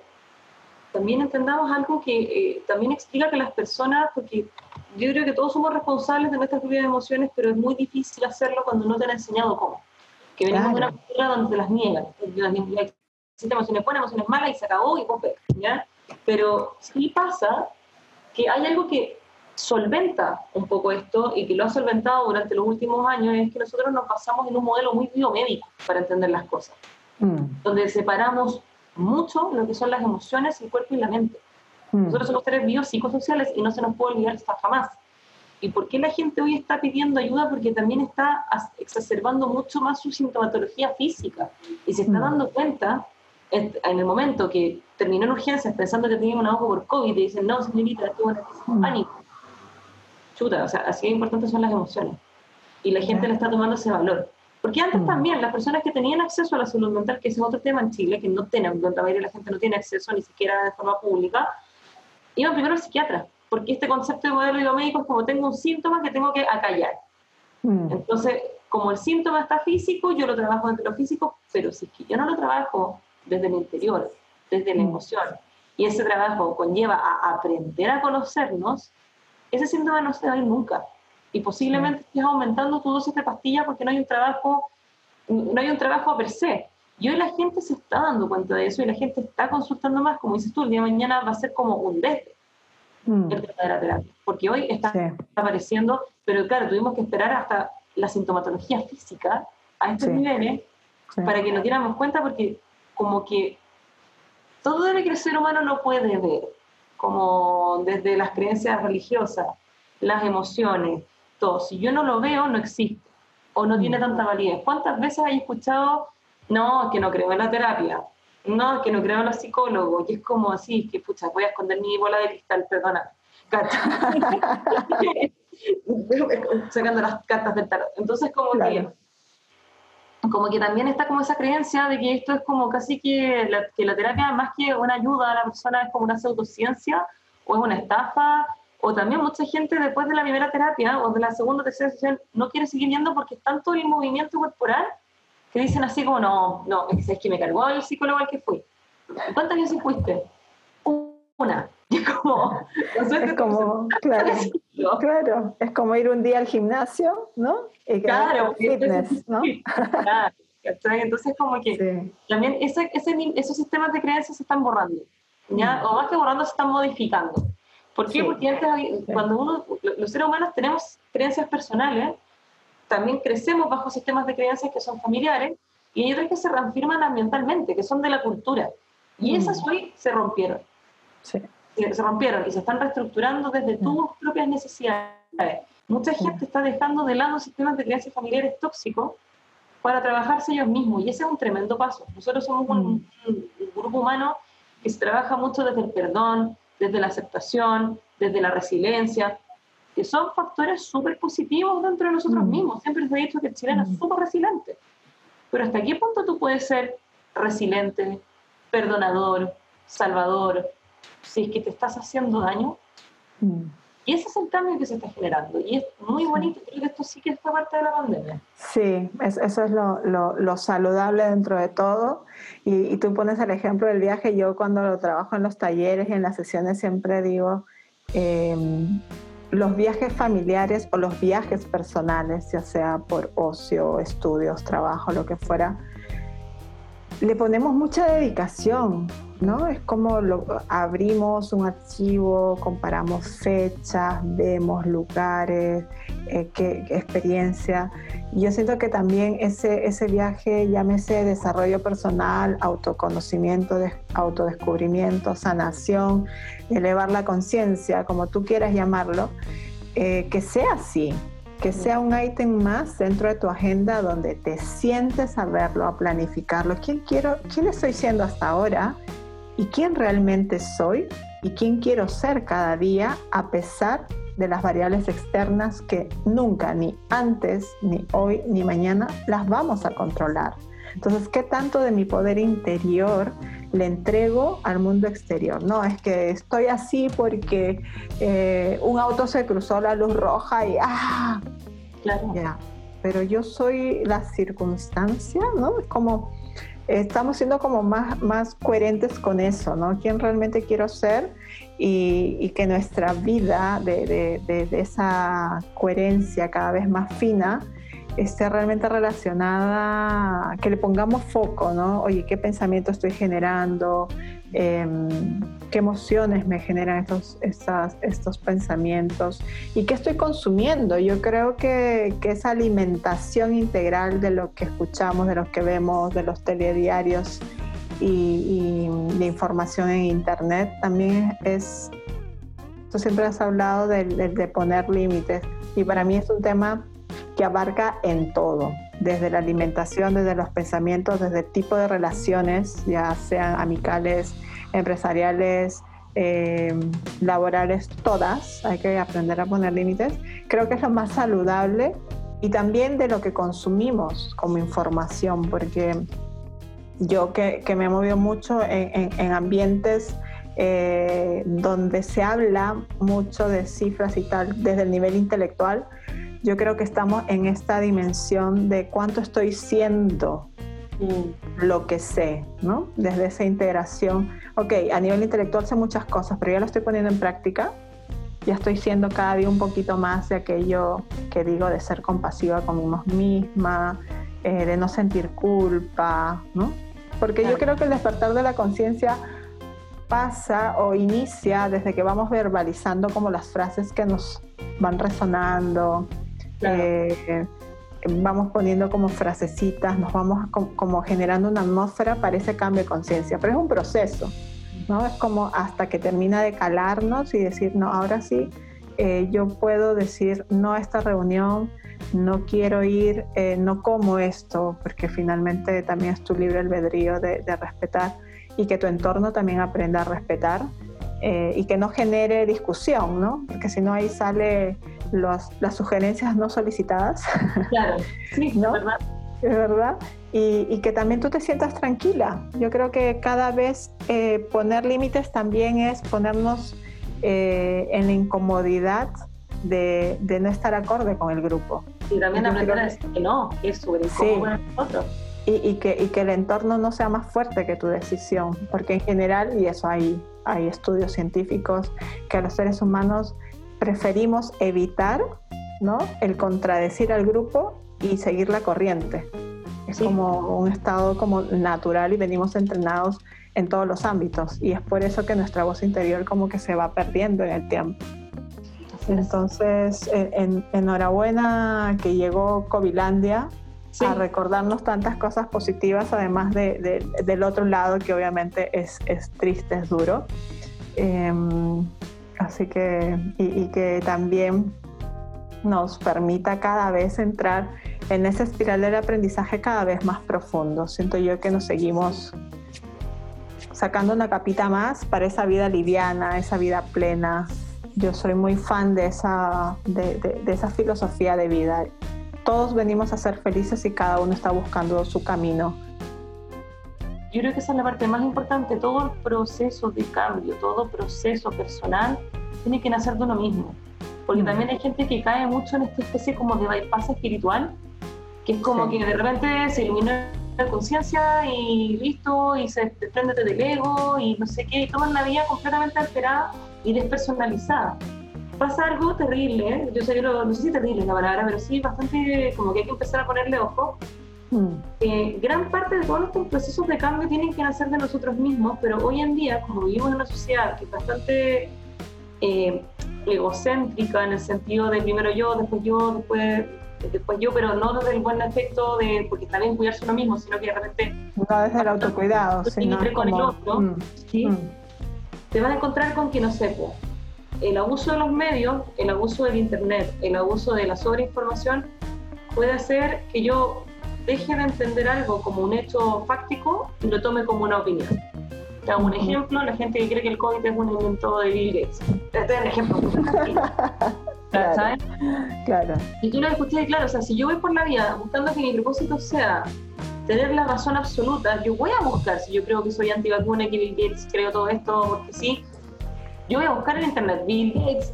también entendamos algo que eh, también explica que las personas, porque yo creo que todos somos responsables de nuestras propias emociones, pero es muy difícil hacerlo cuando no te han enseñado cómo. Que venimos de una cultura donde te las niegan. Existen emociones buenas, emociones malas y se acabó y vos ¿ya? Pero sí pasa que hay algo que solventa un poco esto y que lo ha solventado durante los últimos años es que nosotros nos basamos en un modelo muy biomédico para entender las cosas, mm. donde separamos mucho lo que son las emociones, el cuerpo y la mente. Hmm. Nosotros somos seres biopsicosociales y no se nos puede olvidar hasta jamás. ¿Y por qué la gente hoy está pidiendo ayuda? Porque también está exacerbando mucho más su sintomatología física y se está hmm. dando cuenta en el momento que terminó en urgencias pensando que tenía un ahogo por COVID y dicen, no, señorita, tuvo una crisis de hmm. pánico. Chuta, o sea, así de importantes son las emociones. Y la gente le está tomando ese valor. Porque antes mm. también las personas que tenían acceso a la salud mental, que es otro tema en Chile, que no tienen, donde la mayoría de la gente no tiene acceso ni siquiera de forma pública, iban primero al psiquiatra, porque este concepto de modelo biomédico es como tengo un síntoma que tengo que acallar. Mm. Entonces, como el síntoma está físico, yo lo trabajo desde lo físico, pero si es que yo no lo trabajo desde el interior, desde la mm. emoción, y ese trabajo conlleva a aprender a conocernos, ese síntoma no se va a ir nunca y posiblemente estés aumentando tu dosis de pastilla porque no hay un trabajo, no hay un trabajo per se. Y hoy la gente se está dando cuenta de eso y la gente está consultando más, como dices tú, el día de mañana va a ser como un desde mm. el tema de la terapia, porque hoy está, apareciendo, pero claro, tuvimos que esperar hasta la sintomatología física a estos niveles para que nos diéramos cuenta porque como que todo lo que el ser humano no puede ver, como desde las creencias religiosas, las emociones, si yo no lo veo, no existe o no tiene tanta validez. ¿Cuántas veces hay escuchado, no, que no creo en la terapia, no, que no creo en los psicólogos? Y es como así, que pucha, voy a esconder mi bola de cristal, perdona. Sacando las cartas del tarot. Entonces, como que como que también está como esa creencia de que esto es como casi que la, que la terapia más que una ayuda a la persona es como una pseudociencia o es una estafa o también mucha gente después de la primera terapia o de la segunda o tercera sesión no quiere seguir viendo porque es tanto el movimiento corporal que dicen así como, no, no, es que me cargó el psicólogo al que fui. ¿Cuántas veces fuiste? Una. Y es como, es como, claro, claro, es como ir un día al gimnasio, ¿no? Y claro, fitness, ¿no? Claro, Entonces como que también ese, ese, esos sistemas de creencias se están borrando, ¿ya? Mm. O más que borrando, se están modificando. ¿Por qué? Porque antes, cuando uno, los seres humanos tenemos creencias personales, también crecemos bajo sistemas de creencias que son familiares y hay otras que se reafirman ambientalmente, que son de la cultura. Y mm. esas hoy se rompieron. Sí. Se rompieron y se están reestructurando desde mm. tus propias necesidades. Mucha gente está dejando de lado sistemas de creencias familiares tóxicos para trabajarse ellos mismos y ese es un tremendo paso. Nosotros somos un, mm. un grupo humano que se trabaja mucho desde el perdón, desde la aceptación, desde la resiliencia, que son factores súper positivos dentro de nosotros mm. mismos. Siempre ha dicho que el chileno es mm. súper resiliente. Pero ¿hasta qué punto tú puedes ser resiliente, perdonador, salvador, si es que te estás haciendo daño? Mm. Y ese es el cambio que se está generando. Y es muy bonito, creo que esto sí que es parte de la pandemia. Sí, eso es lo, lo, saludable dentro de todo. Y, y, tú pones el ejemplo del viaje. Yo cuando lo trabajo en los talleres y en las sesiones siempre digo, eh, los viajes familiares o los viajes personales, ya sea por ocio, estudios, trabajo, lo que fuera, le ponemos mucha dedicación, ¿no? Es como lo, abrimos un archivo, comparamos fechas, vemos lugares, eh, qué, experiencia. Y yo siento que también ese, ese viaje, llámese desarrollo personal, autoconocimiento, autodescubrimiento, sanación, elevar la conciencia, como tú quieras llamarlo, eh, que sea así, que sea un ítem más dentro de tu agenda donde te sientes a verlo, a planificarlo. ¿Quién, quiero, quién estoy siendo hasta ahora? ¿Y quién realmente soy? ¿Y quién quiero ser cada día a pesar de las variables externas que nunca, ni antes, ni hoy, ni mañana, las vamos a controlar? Entonces, ¿qué tanto de mi poder interior le entrego al mundo exterior? No, es que estoy así porque eh, un auto se cruzó la luz roja y ¡ah! Claro. Ya. Pero yo soy la circunstancia, ¿no? Es como estamos siendo como más, más coherentes con eso, ¿no? ¿Quién realmente quiero ser? Y, que nuestra vida de, de, de, esa coherencia cada vez más fina esté realmente relacionada, que le pongamos foco, ¿no? Oye, ¿qué pensamiento estoy generando? Em, ¿Qué emociones me generan estos, estos pensamientos? ¿Y qué estoy consumiendo? Yo creo que, que, esa alimentación integral de lo que escuchamos, de lo que vemos, de los telediarios y, y de información en Internet también es... Tú siempre has hablado de, de poner límites y para mí es un tema que abarca en todo, desde la alimentación, desde los pensamientos, desde el tipo de relaciones, ya sean amicales, empresariales, eh, laborales, todas, hay que aprender a poner límites. Creo que es lo más saludable y también de lo que consumimos como información, porque yo que, me he movido mucho en, ambientes eh, donde se habla mucho de cifras y tal desde el nivel intelectual, yo creo que estamos en esta dimensión de cuánto estoy siendo lo que sé, ¿no? Desde esa integración. Ok, a nivel intelectual sé muchas cosas, pero ya lo estoy poniendo en práctica. Ya estoy siendo cada día un poquito más de aquello que digo de ser compasiva conmigo misma, eh, de no sentir culpa, ¿no? Porque yo creo que el despertar de la conciencia pasa o inicia desde que vamos verbalizando como las frases que nos van resonando, eh, vamos poniendo como frasecitas, nos vamos como, generando una atmósfera para ese cambio de conciencia, pero es un proceso, ¿no? Es como hasta que termina de calarnos y decir, no, ahora sí, eh, yo puedo decir no a esta reunión, no quiero ir, eh, no como esto, porque finalmente también es tu libre albedrío de, de respetar y que tu entorno también aprenda a respetar eh, y que no genere discusión, ¿no? Porque si no ahí sale las sugerencias no solicitadas. Claro, sí, ¿no? ¿verdad? Es verdad. Y, y, que también tú te sientas tranquila. Yo creo que cada vez eh, poner límites también es ponernos eh, en la incomodidad de, de, no estar acorde con el grupo. Y también aprender a decir que no, que es incómodo sí. nosotros. Y, y, que, y que el entorno no sea más fuerte que tu decisión, porque en general, y eso hay hay estudios científicos que a los seres humanos preferimos evitar ¿no? el contradecir al grupo y seguir la corriente. Es como un estado como natural y venimos entrenados en todos los ámbitos y es por eso que nuestra voz interior como que se va perdiendo en el tiempo. Entonces, en, enhorabuena que llegó Covilandia a recordarnos tantas cosas positivas, además de, del otro lado que obviamente es, es triste, es duro. Em, así que, y, que también nos permita cada vez entrar en esa espiral del aprendizaje cada vez más profundo. Siento yo que nos seguimos sacando una capita más para esa vida liviana, esa vida plena. Yo soy muy fan de esa, de, de esa filosofía de vida todos venimos a ser felices y cada uno está buscando su camino. Yo creo que esa es la parte más importante. Todo el proceso de cambio, todo proceso personal tiene que nacer de uno mismo. porque mm. también hay gente que cae mucho en esta especie como de bypass espiritual, que es como que de repente se ilumina la conciencia y listo, y se desprende del ego y no sé qué, y toman la vida completamente alterada y despersonalizada. Pasa algo terrible, ¿eh? yo sé que no sé si terrible es la palabra, pero sí bastante como que hay que empezar a ponerle ojo. Mm. gran parte de todos estos procesos de cambio tienen que nacer de nosotros mismos, pero hoy en día, como vivimos en una sociedad que es bastante eh, egocéntrica en el sentido de primero yo, después yo, después, después yo, pero no desde el buen efecto de, porque está bien cuidarse uno mismo, sino que de repente... No desde el autocuidado, sino con el otro, mm, ¿sí? Mm. te vas a encontrar con que, no sé, el abuso de los medios, el abuso del Internet, el abuso de la sobreinformación, puede hacer que yo deje de entender algo como un hecho fáctico y lo tome como una opinión. Te hago un ejemplo, la gente que cree que el COVID es un invento de Bill Gates. Este es un ejemplo. claro, ¿Sabes? Claro. Y tú lo escuché, claro, o sea, si yo voy por la vida buscando que mi propósito sea tener la razón absoluta, yo voy a buscar, si yo creo que soy antivacuna, que Bill Gates creo todo esto, porque sí, yo voy a buscar en internet, Bill Gates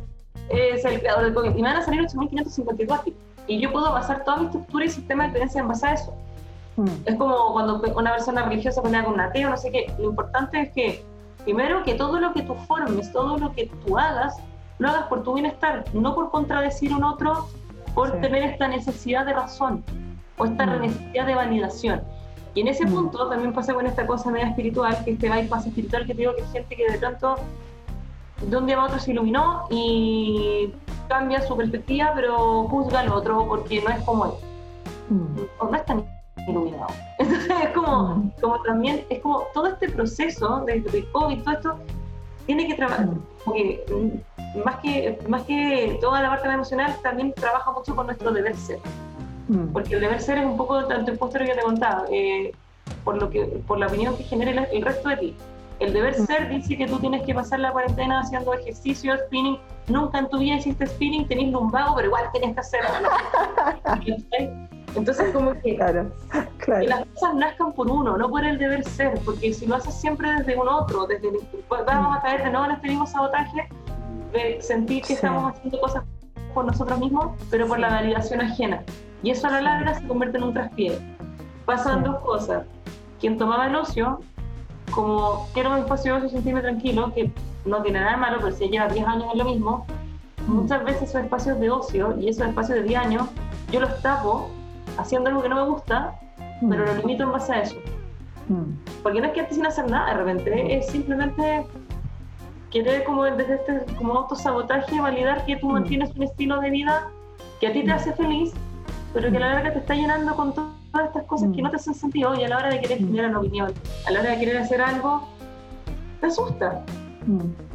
es el creador del COVID, y me van a salir 8.552 y yo puedo basar toda mi estructura y sistema de creencias en base a eso. Mm. Es como cuando una persona religiosa pelea con un ateo, no sé qué. Lo importante es que, primero, que todo lo que tú formes, todo lo que tú hagas, lo hagas por tu bienestar, no por contradecir a un otro, por tener esta necesidad de razón o esta mm. necesidad de validación. Y en ese mm. punto también pasa con esta cosa media espiritual, que este bypass espiritual que te digo que hay gente que de pronto de un día a otro se iluminó y cambia su perspectiva, pero juzga al otro porque no es como él. No es tan iluminado. Entonces es como, mm. como también, es como todo este proceso de, de COVID, todo esto, tiene que trabajar, mm. más que, más que toda la parte emocional, también trabaja mucho con nuestro deber ser. Mm. Porque el deber ser es un poco tanto postre que te contaba, eh, por, lo que, por la opinión que genera el, resto de ti. El deber ser dice que tú tienes que pasar la cuarentena haciendo ejercicio, spinning. Nunca en tu vida hiciste spinning, tenés lumbago, pero igual tienes que hacerlo. Entonces, como que, claro, que, las cosas nazcan por uno, no por el deber ser, porque si lo haces siempre desde un otro, desde pues, vamos a caer de nuevo en este mismo sabotaje de sentir que estamos haciendo cosas por nosotros mismos, pero por la validación ajena. Y eso a la larga se convierte en un traspié. Pasan dos cosas. Quien tomaba el ocio, como quiero un espacio de ocio, sentirme tranquilo, que no tiene nada de malo, pero si lleva 10 años en lo mismo, muchas veces esos espacios de ocio y esos espacios de 10 años, yo los tapo haciendo algo que no me gusta, pero lo mm. limito en base a eso. Mm. Porque no es que esté sin hacer nada, de repente es simplemente querer como desde este como autosabotaje validar que tú mm. mantienes un estilo de vida que a ti te hace feliz, pero que a la larga te está llenando con todas estas cosas que no te hacen sentido y a la hora de querer generar una opinión, a la hora de querer hacer algo, te asusta.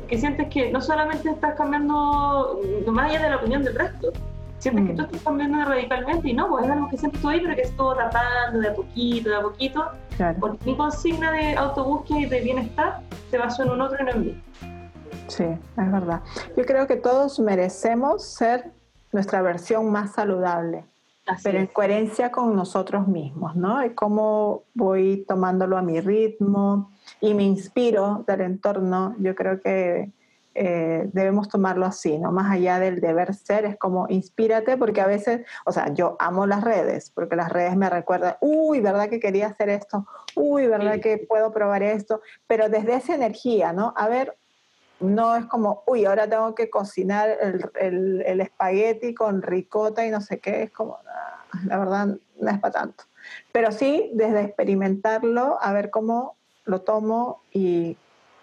Que sientes que no solamente estás cambiando más allá de la opinión del resto, sientes que mm. tú estás cambiando radicalmente y no, pues es algo que siempre estoy ahí, pero que estoy tratando de a poquito, de a poquito. Porque mi consigna de autobúsqueda y de bienestar se basó en un otro y no en mí. Sí, es verdad. Yo creo que todos merecemos ser nuestra versión más saludable, pero en coherencia con nosotros mismos, ¿no? Y cómo voy tomándolo a mi ritmo y me inspiro del entorno. Yo creo que eh, debemos tomarlo así, ¿no? Más allá del deber ser, es como inspírate, porque a veces, o sea, yo amo las redes, porque las redes me recuerdan, uy, ¿verdad que quería hacer esto? Uy, ¿verdad que puedo probar esto? Pero desde esa energía, ¿no? A ver, no es como, uy, ahora tengo que cocinar el, el, el espagueti con ricota y no sé qué, es como, la verdad, no es para tanto. Pero sí, desde experimentarlo, a ver cómo lo tomo y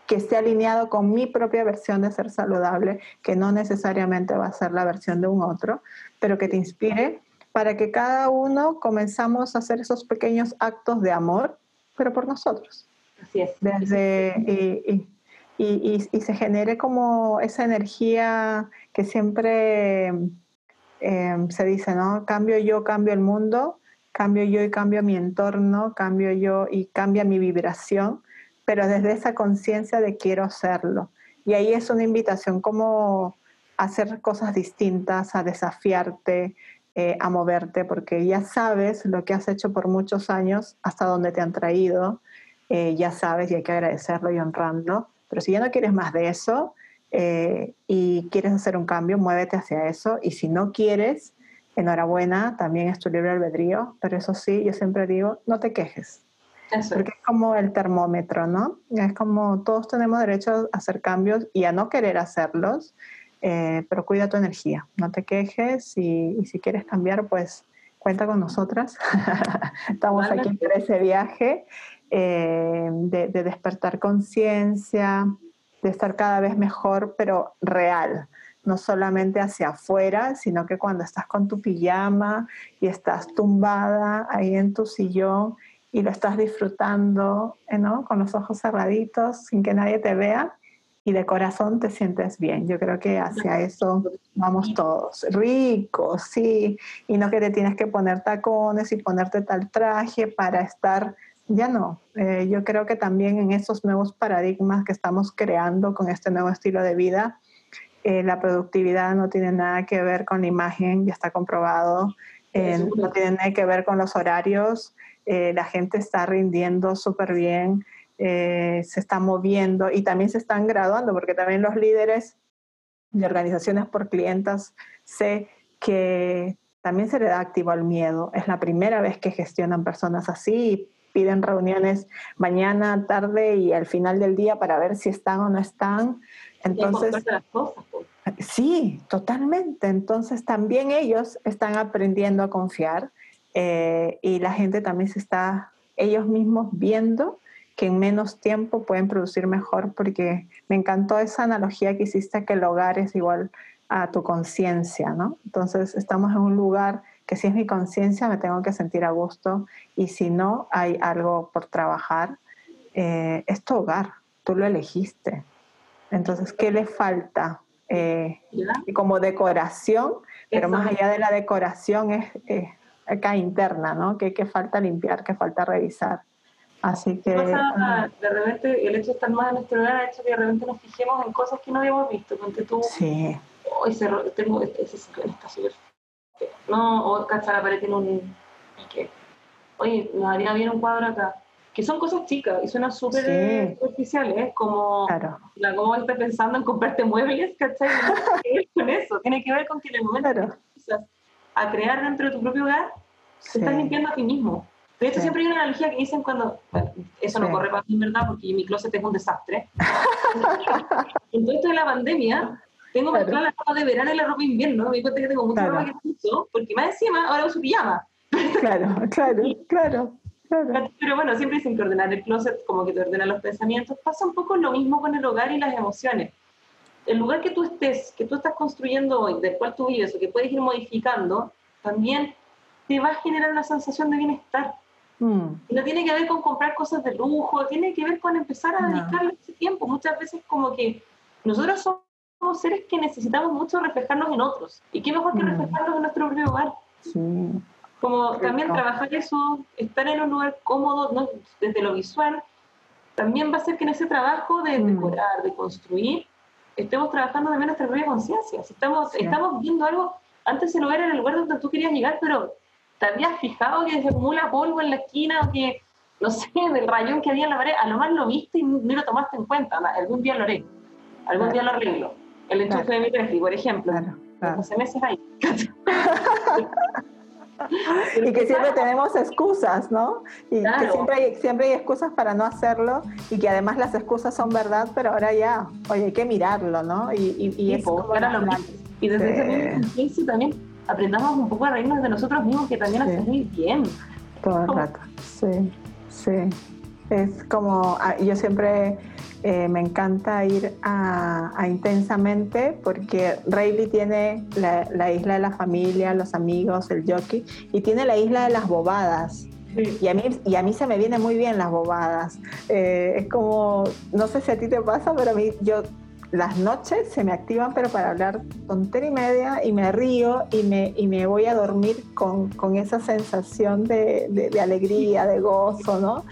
que esté alineado con mi propia versión de ser saludable, que no necesariamente va a ser la versión de un otro, pero que te inspire para que cada uno comenzamos a hacer esos pequeños actos de amor, pero por nosotros. Así es. Desde, y, y, y, se genere como esa energía que siempre em, se dice, ¿no? Cambio yo, cambio el mundo, cambio yo y cambio mi entorno, cambio yo y cambia mi vibración pero desde esa conciencia de quiero hacerlo. Y ahí es una invitación como a hacer cosas distintas, a desafiarte, eh, a moverte, porque ya sabes lo que has hecho por muchos años, hasta dónde te han traído, eh, ya sabes y hay que agradecerlo y honrarlo. Pero si ya no quieres más de eso, eh, y quieres hacer un cambio, muévete hacia eso. Y si no quieres, enhorabuena, también es tu libre albedrío, pero eso sí, yo siempre digo, no te quejes. Porque es como el termómetro, ¿no? Es como todos tenemos derecho a hacer cambios y a no querer hacerlos, eh, pero cuida tu energía, no te quejes y, si quieres cambiar, pues cuenta con nosotras. Estamos aquí para ese viaje eh, de, de despertar conciencia, de estar cada vez mejor, pero real no solamente hacia afuera, sino que cuando estás con tu pijama y estás tumbada ahí en tu sillón y lo estás disfrutando, ¿no? Con los ojos cerraditos, sin que nadie te vea y de corazón te sientes bien. Yo creo que hacia eso vamos todos. Ricos, sí, y no que te tienes que poner tacones y ponerte tal traje para estar, ya no. Eh, yo creo que también en esos nuevos paradigmas que estamos creando con este nuevo estilo de vida, eh, la productividad no tiene nada que ver con la imagen, ya está comprobado, eh, no tiene nada que ver con los horarios, eh, la gente está rindiendo súper bien, se está moviendo y también se están graduando, porque también los líderes de organizaciones por clientas sé que también se le da activo al miedo. Es la primera vez que gestionan personas así piden reuniones mañana, tarde y al final del día para ver si están o no están. Entonces, sí, totalmente. Entonces también ellos están aprendiendo a confiar eh, y la gente también se está ellos mismos viendo que en menos tiempo pueden producir mejor, porque me encantó esa analogía que hiciste que el hogar es igual a tu conciencia, ¿no? Entonces estamos en un lugar que si es mi conciencia me tengo que sentir a gusto y si no hay algo por trabajar, eh, es tu hogar, tú lo elegiste, entonces, ¿qué le falta? Eh, como decoración, pero más allá de la decoración es, acá interna, ¿no? ¿Qué, falta limpiar? ¿Qué falta revisar? Así que... de repente el hecho de estar más en nuestro hogar ha hecho que de repente nos fijemos en cosas que no habíamos visto. Porque tú... Sí. Hoy tengo ese ciclón está súper No, o cachar la pared en un pique. Oye, nos haría bien un cuadro acá. Que son cosas chicas y suenan súper superficiales, como la cómo estás pensando en comprarte muebles, ¿cachai? No tiene que ver con eso, tiene que ver con que en el momento que empiezas a crear dentro de tu propio hogar, te estás limpiando a ti mismo. De hecho, siempre hay una analogía que dicen cuando, bueno, eso no corre para mí en verdad porque mi closet es un desastre. Entonces, esto de la pandemia, tengo claro. la ropa de verano y la ropa de invierno, me di cuenta que tengo mucha ropa que uso, porque más encima ahora uso pijama. Claro, claro, claro. Pero bueno, siempre dicen que ordenar el closet como que te ordena los pensamientos. Pasa un poco lo mismo con el hogar y las emociones. El lugar que tú estés, que tú estás construyendo hoy, del cual tú vives o que puedes ir modificando, también te va a generar una sensación de bienestar. Mm. Y no tiene que ver con comprar cosas de lujo, tiene que ver con empezar a dedicarle ese tiempo. Muchas veces como que nosotros somos seres que necesitamos mucho reflejarnos en otros. ¿Y qué mejor que mm. reflejarnos en nuestro propio hogar? Sí. Como también trabajar eso, estar en un lugar cómodo desde lo visual, también va a ser que en ese trabajo de mm. decorar, de construir, estemos trabajando también nuestra propia conciencia. Si estamos, estamos viendo algo, antes el lugar era el lugar donde tú querías llegar, pero te habías fijado que se acumula polvo en la esquina o que, no sé, del rayón que había en la pared, a lo más lo viste y no lo tomaste en cuenta. Algún día lo haré, algún día lo arreglo. El enchufe de mi refri, por ejemplo. Hace meses ahí. y que siempre tenemos excusas, ¿no? Y que siempre hay, siempre hay excusas para no hacerlo y que además las excusas son verdad, pero ahora ya, oye, hay que mirarlo, ¿no? Y, y, y es como Y desde ese punto también aprendamos un poco a reírnos de nosotros mismos, que también sí. muy bien. Todo el rato, sí, sí. Es como, ah, yo siempre eh, me encanta ir a, Intensamente porque Rayleigh tiene la, isla de la familia, los amigos, el jockey, y tiene la isla de las bobadas. Y, a mí, y a mí se me vienen muy bien las bobadas. Eh, es como, no sé si a ti te pasa, pero a mí yo las noches se me activan, pero para hablar tontería y media, y me río y me, y me voy a dormir con, con esa sensación de, de, de alegría, de gozo, ¿no?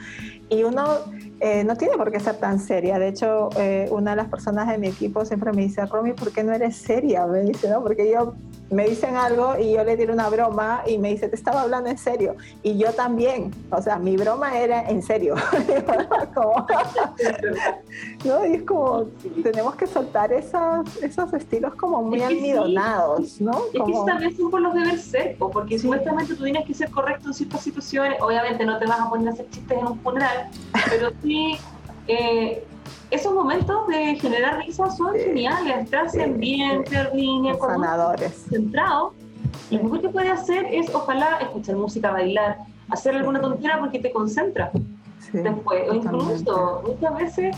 Y uno eh, no tiene por qué ser tan seria. De hecho, eh, una de las personas de mi equipo siempre me dice, Romy, ¿por qué no eres seria? Me dice, ¿no? Porque yo me dicen algo y yo le tiro una broma y me dice, te estaba hablando en serio. Y yo también, o sea, mi broma era en serio. ¿no? Y es como, tenemos que soltar esos, esos estilos como muy almidonados, ¿no? Es que también son por los deberes ser, porque supuestamente tú tienes que ser correcto en ciertas situaciones. Obviamente no te vas a poner a hacer chistes en un funeral, pero sí... Eh, esos momentos de generar risas son geniales, te alinean con sanadores. centrado. Lo mejor que puedes hacer es, ojalá, escuchar música, bailar, hacer alguna tontera porque te concentra. Después, o incluso, muchas veces,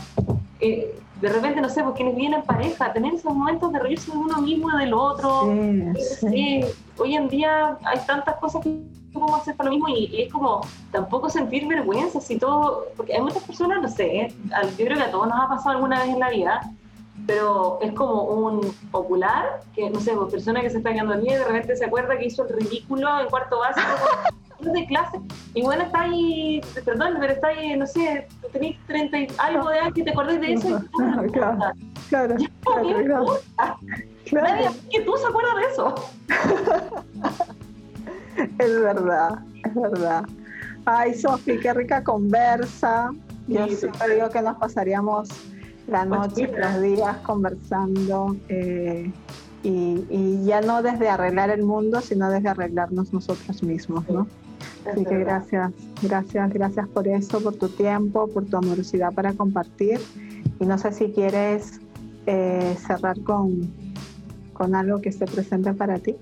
eh, de repente, no sé, porque quienes vienen en pareja, tener esos momentos de reírse de uno mismo y del otro. hoy en día hay tantas cosas que cómo hacer para lo mismo y, es como tampoco sentir vergüenza, si todo, porque hay muchas personas, no sé, ¿eh? yo creo que a todos nos ha pasado alguna vez en la vida, pero es como un popular, que no sé, pues persona que se está quedando y de repente se acuerda que hizo el ridículo en cuarto básico de clase, y bueno, está ahí, perdón, pero está ahí, no sé, tenés 30 y algo de años y te acordás de eso. Y, claro, claro, claro, claro, claro. Nadie que tú se acuerdas de eso. Es verdad, es verdad. Ay, Sofi, qué rica conversa. Yo siempre digo que nos pasaríamos la pues noche, los días conversando eh, y, ya no desde arreglar el mundo, sino desde arreglarnos nosotros mismos, ¿no? Así que gracias, gracias, gracias por eso, por tu tiempo, por tu amorosidad para compartir. Y no sé si quieres eh, cerrar con, con algo que esté presente para ti.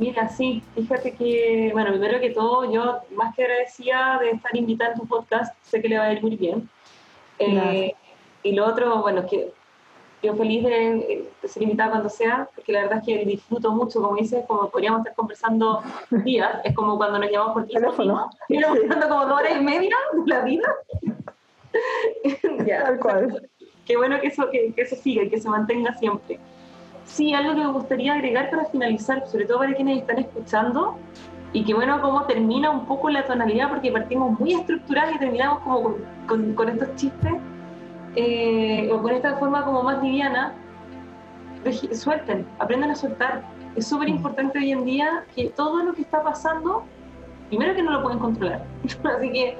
Mira, sí, fíjate que, bueno, primero que todo, yo más que agradecida de estar invitada en tu podcast, sé que le va a ir muy bien. Eh, y lo otro, bueno, que yo feliz de, ser invitada cuando sea, porque la verdad es que disfruto mucho, como dices, como podríamos estar conversando días, es como cuando nos llamamos por teléfono, estamos hablando como dos horas y media de la vida. ya, Tal cual. Qué bueno que eso, que, que eso siga y que se mantenga siempre. Sí, algo que me gustaría agregar para finalizar, sobre todo para quienes están escuchando, y que bueno, cómo termina un poco la tonalidad, porque partimos muy estructurados y terminamos como con, con, estos chistes, eh, o con esta forma como más liviana, suelten, aprendan a soltar. Es súper importante hoy en día que todo lo que está pasando, primero que no lo pueden controlar, así que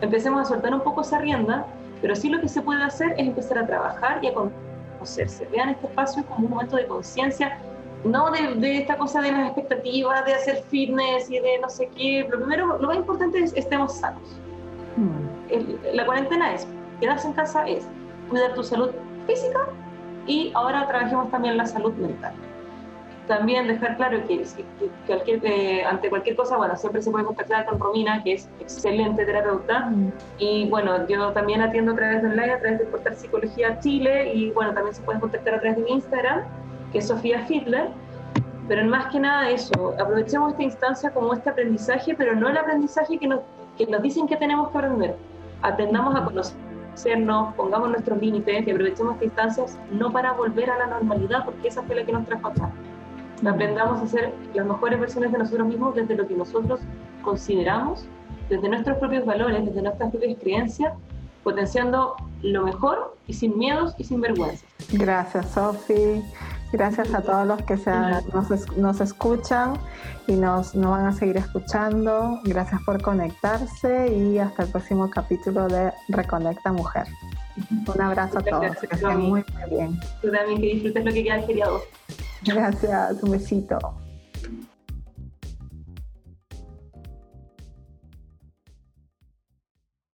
empecemos a soltar un poco esa rienda, pero sí lo que se puede hacer es empezar a trabajar y a Vean este espacio como un momento de conciencia, no de, esta cosa de las expectativas, de hacer fitness y de no sé qué. Lo primero, lo más importante es estemos sanos. Hmm. la cuarentena es, quedarse en casa es cuidar tu salud física y ahora trabajemos también la salud mental también dejar claro que, eh, ante cualquier cosa, bueno, siempre se puede contactar con Romina, que es excelente terapeuta. Mm. Y bueno, yo también atiendo a través de online, a través del portal Psicología Chile, y bueno, también se pueden contactar a través de mi Instagram, que es Sofía Hitler. Pero más que nada eso, aprovechemos esta instancia como este aprendizaje, pero no el aprendizaje que nos, que nos dicen que tenemos que aprender. Aprendamos a conocernos, pongamos nuestros límites y aprovechemos esta instancia no para volver a la normalidad, porque esa fue la que nos trajo acá aprendamos a ser las mejores versiones de nosotros mismos desde lo que nosotros consideramos, desde nuestros propios valores, desde nuestras propias creencias, potenciando lo mejor y sin miedos y sin vergüenza. Gracias, Sofi. Gracias a todos los que se, nos, nos, escuchan y nos, nos, van a seguir escuchando. Gracias por conectarse y hasta el próximo capítulo de Reconecta Mujer. Un abrazo a todos. Que estén muy, muy bien. Tú también que disfrutes lo que queda el feriado. Gracias, un besito.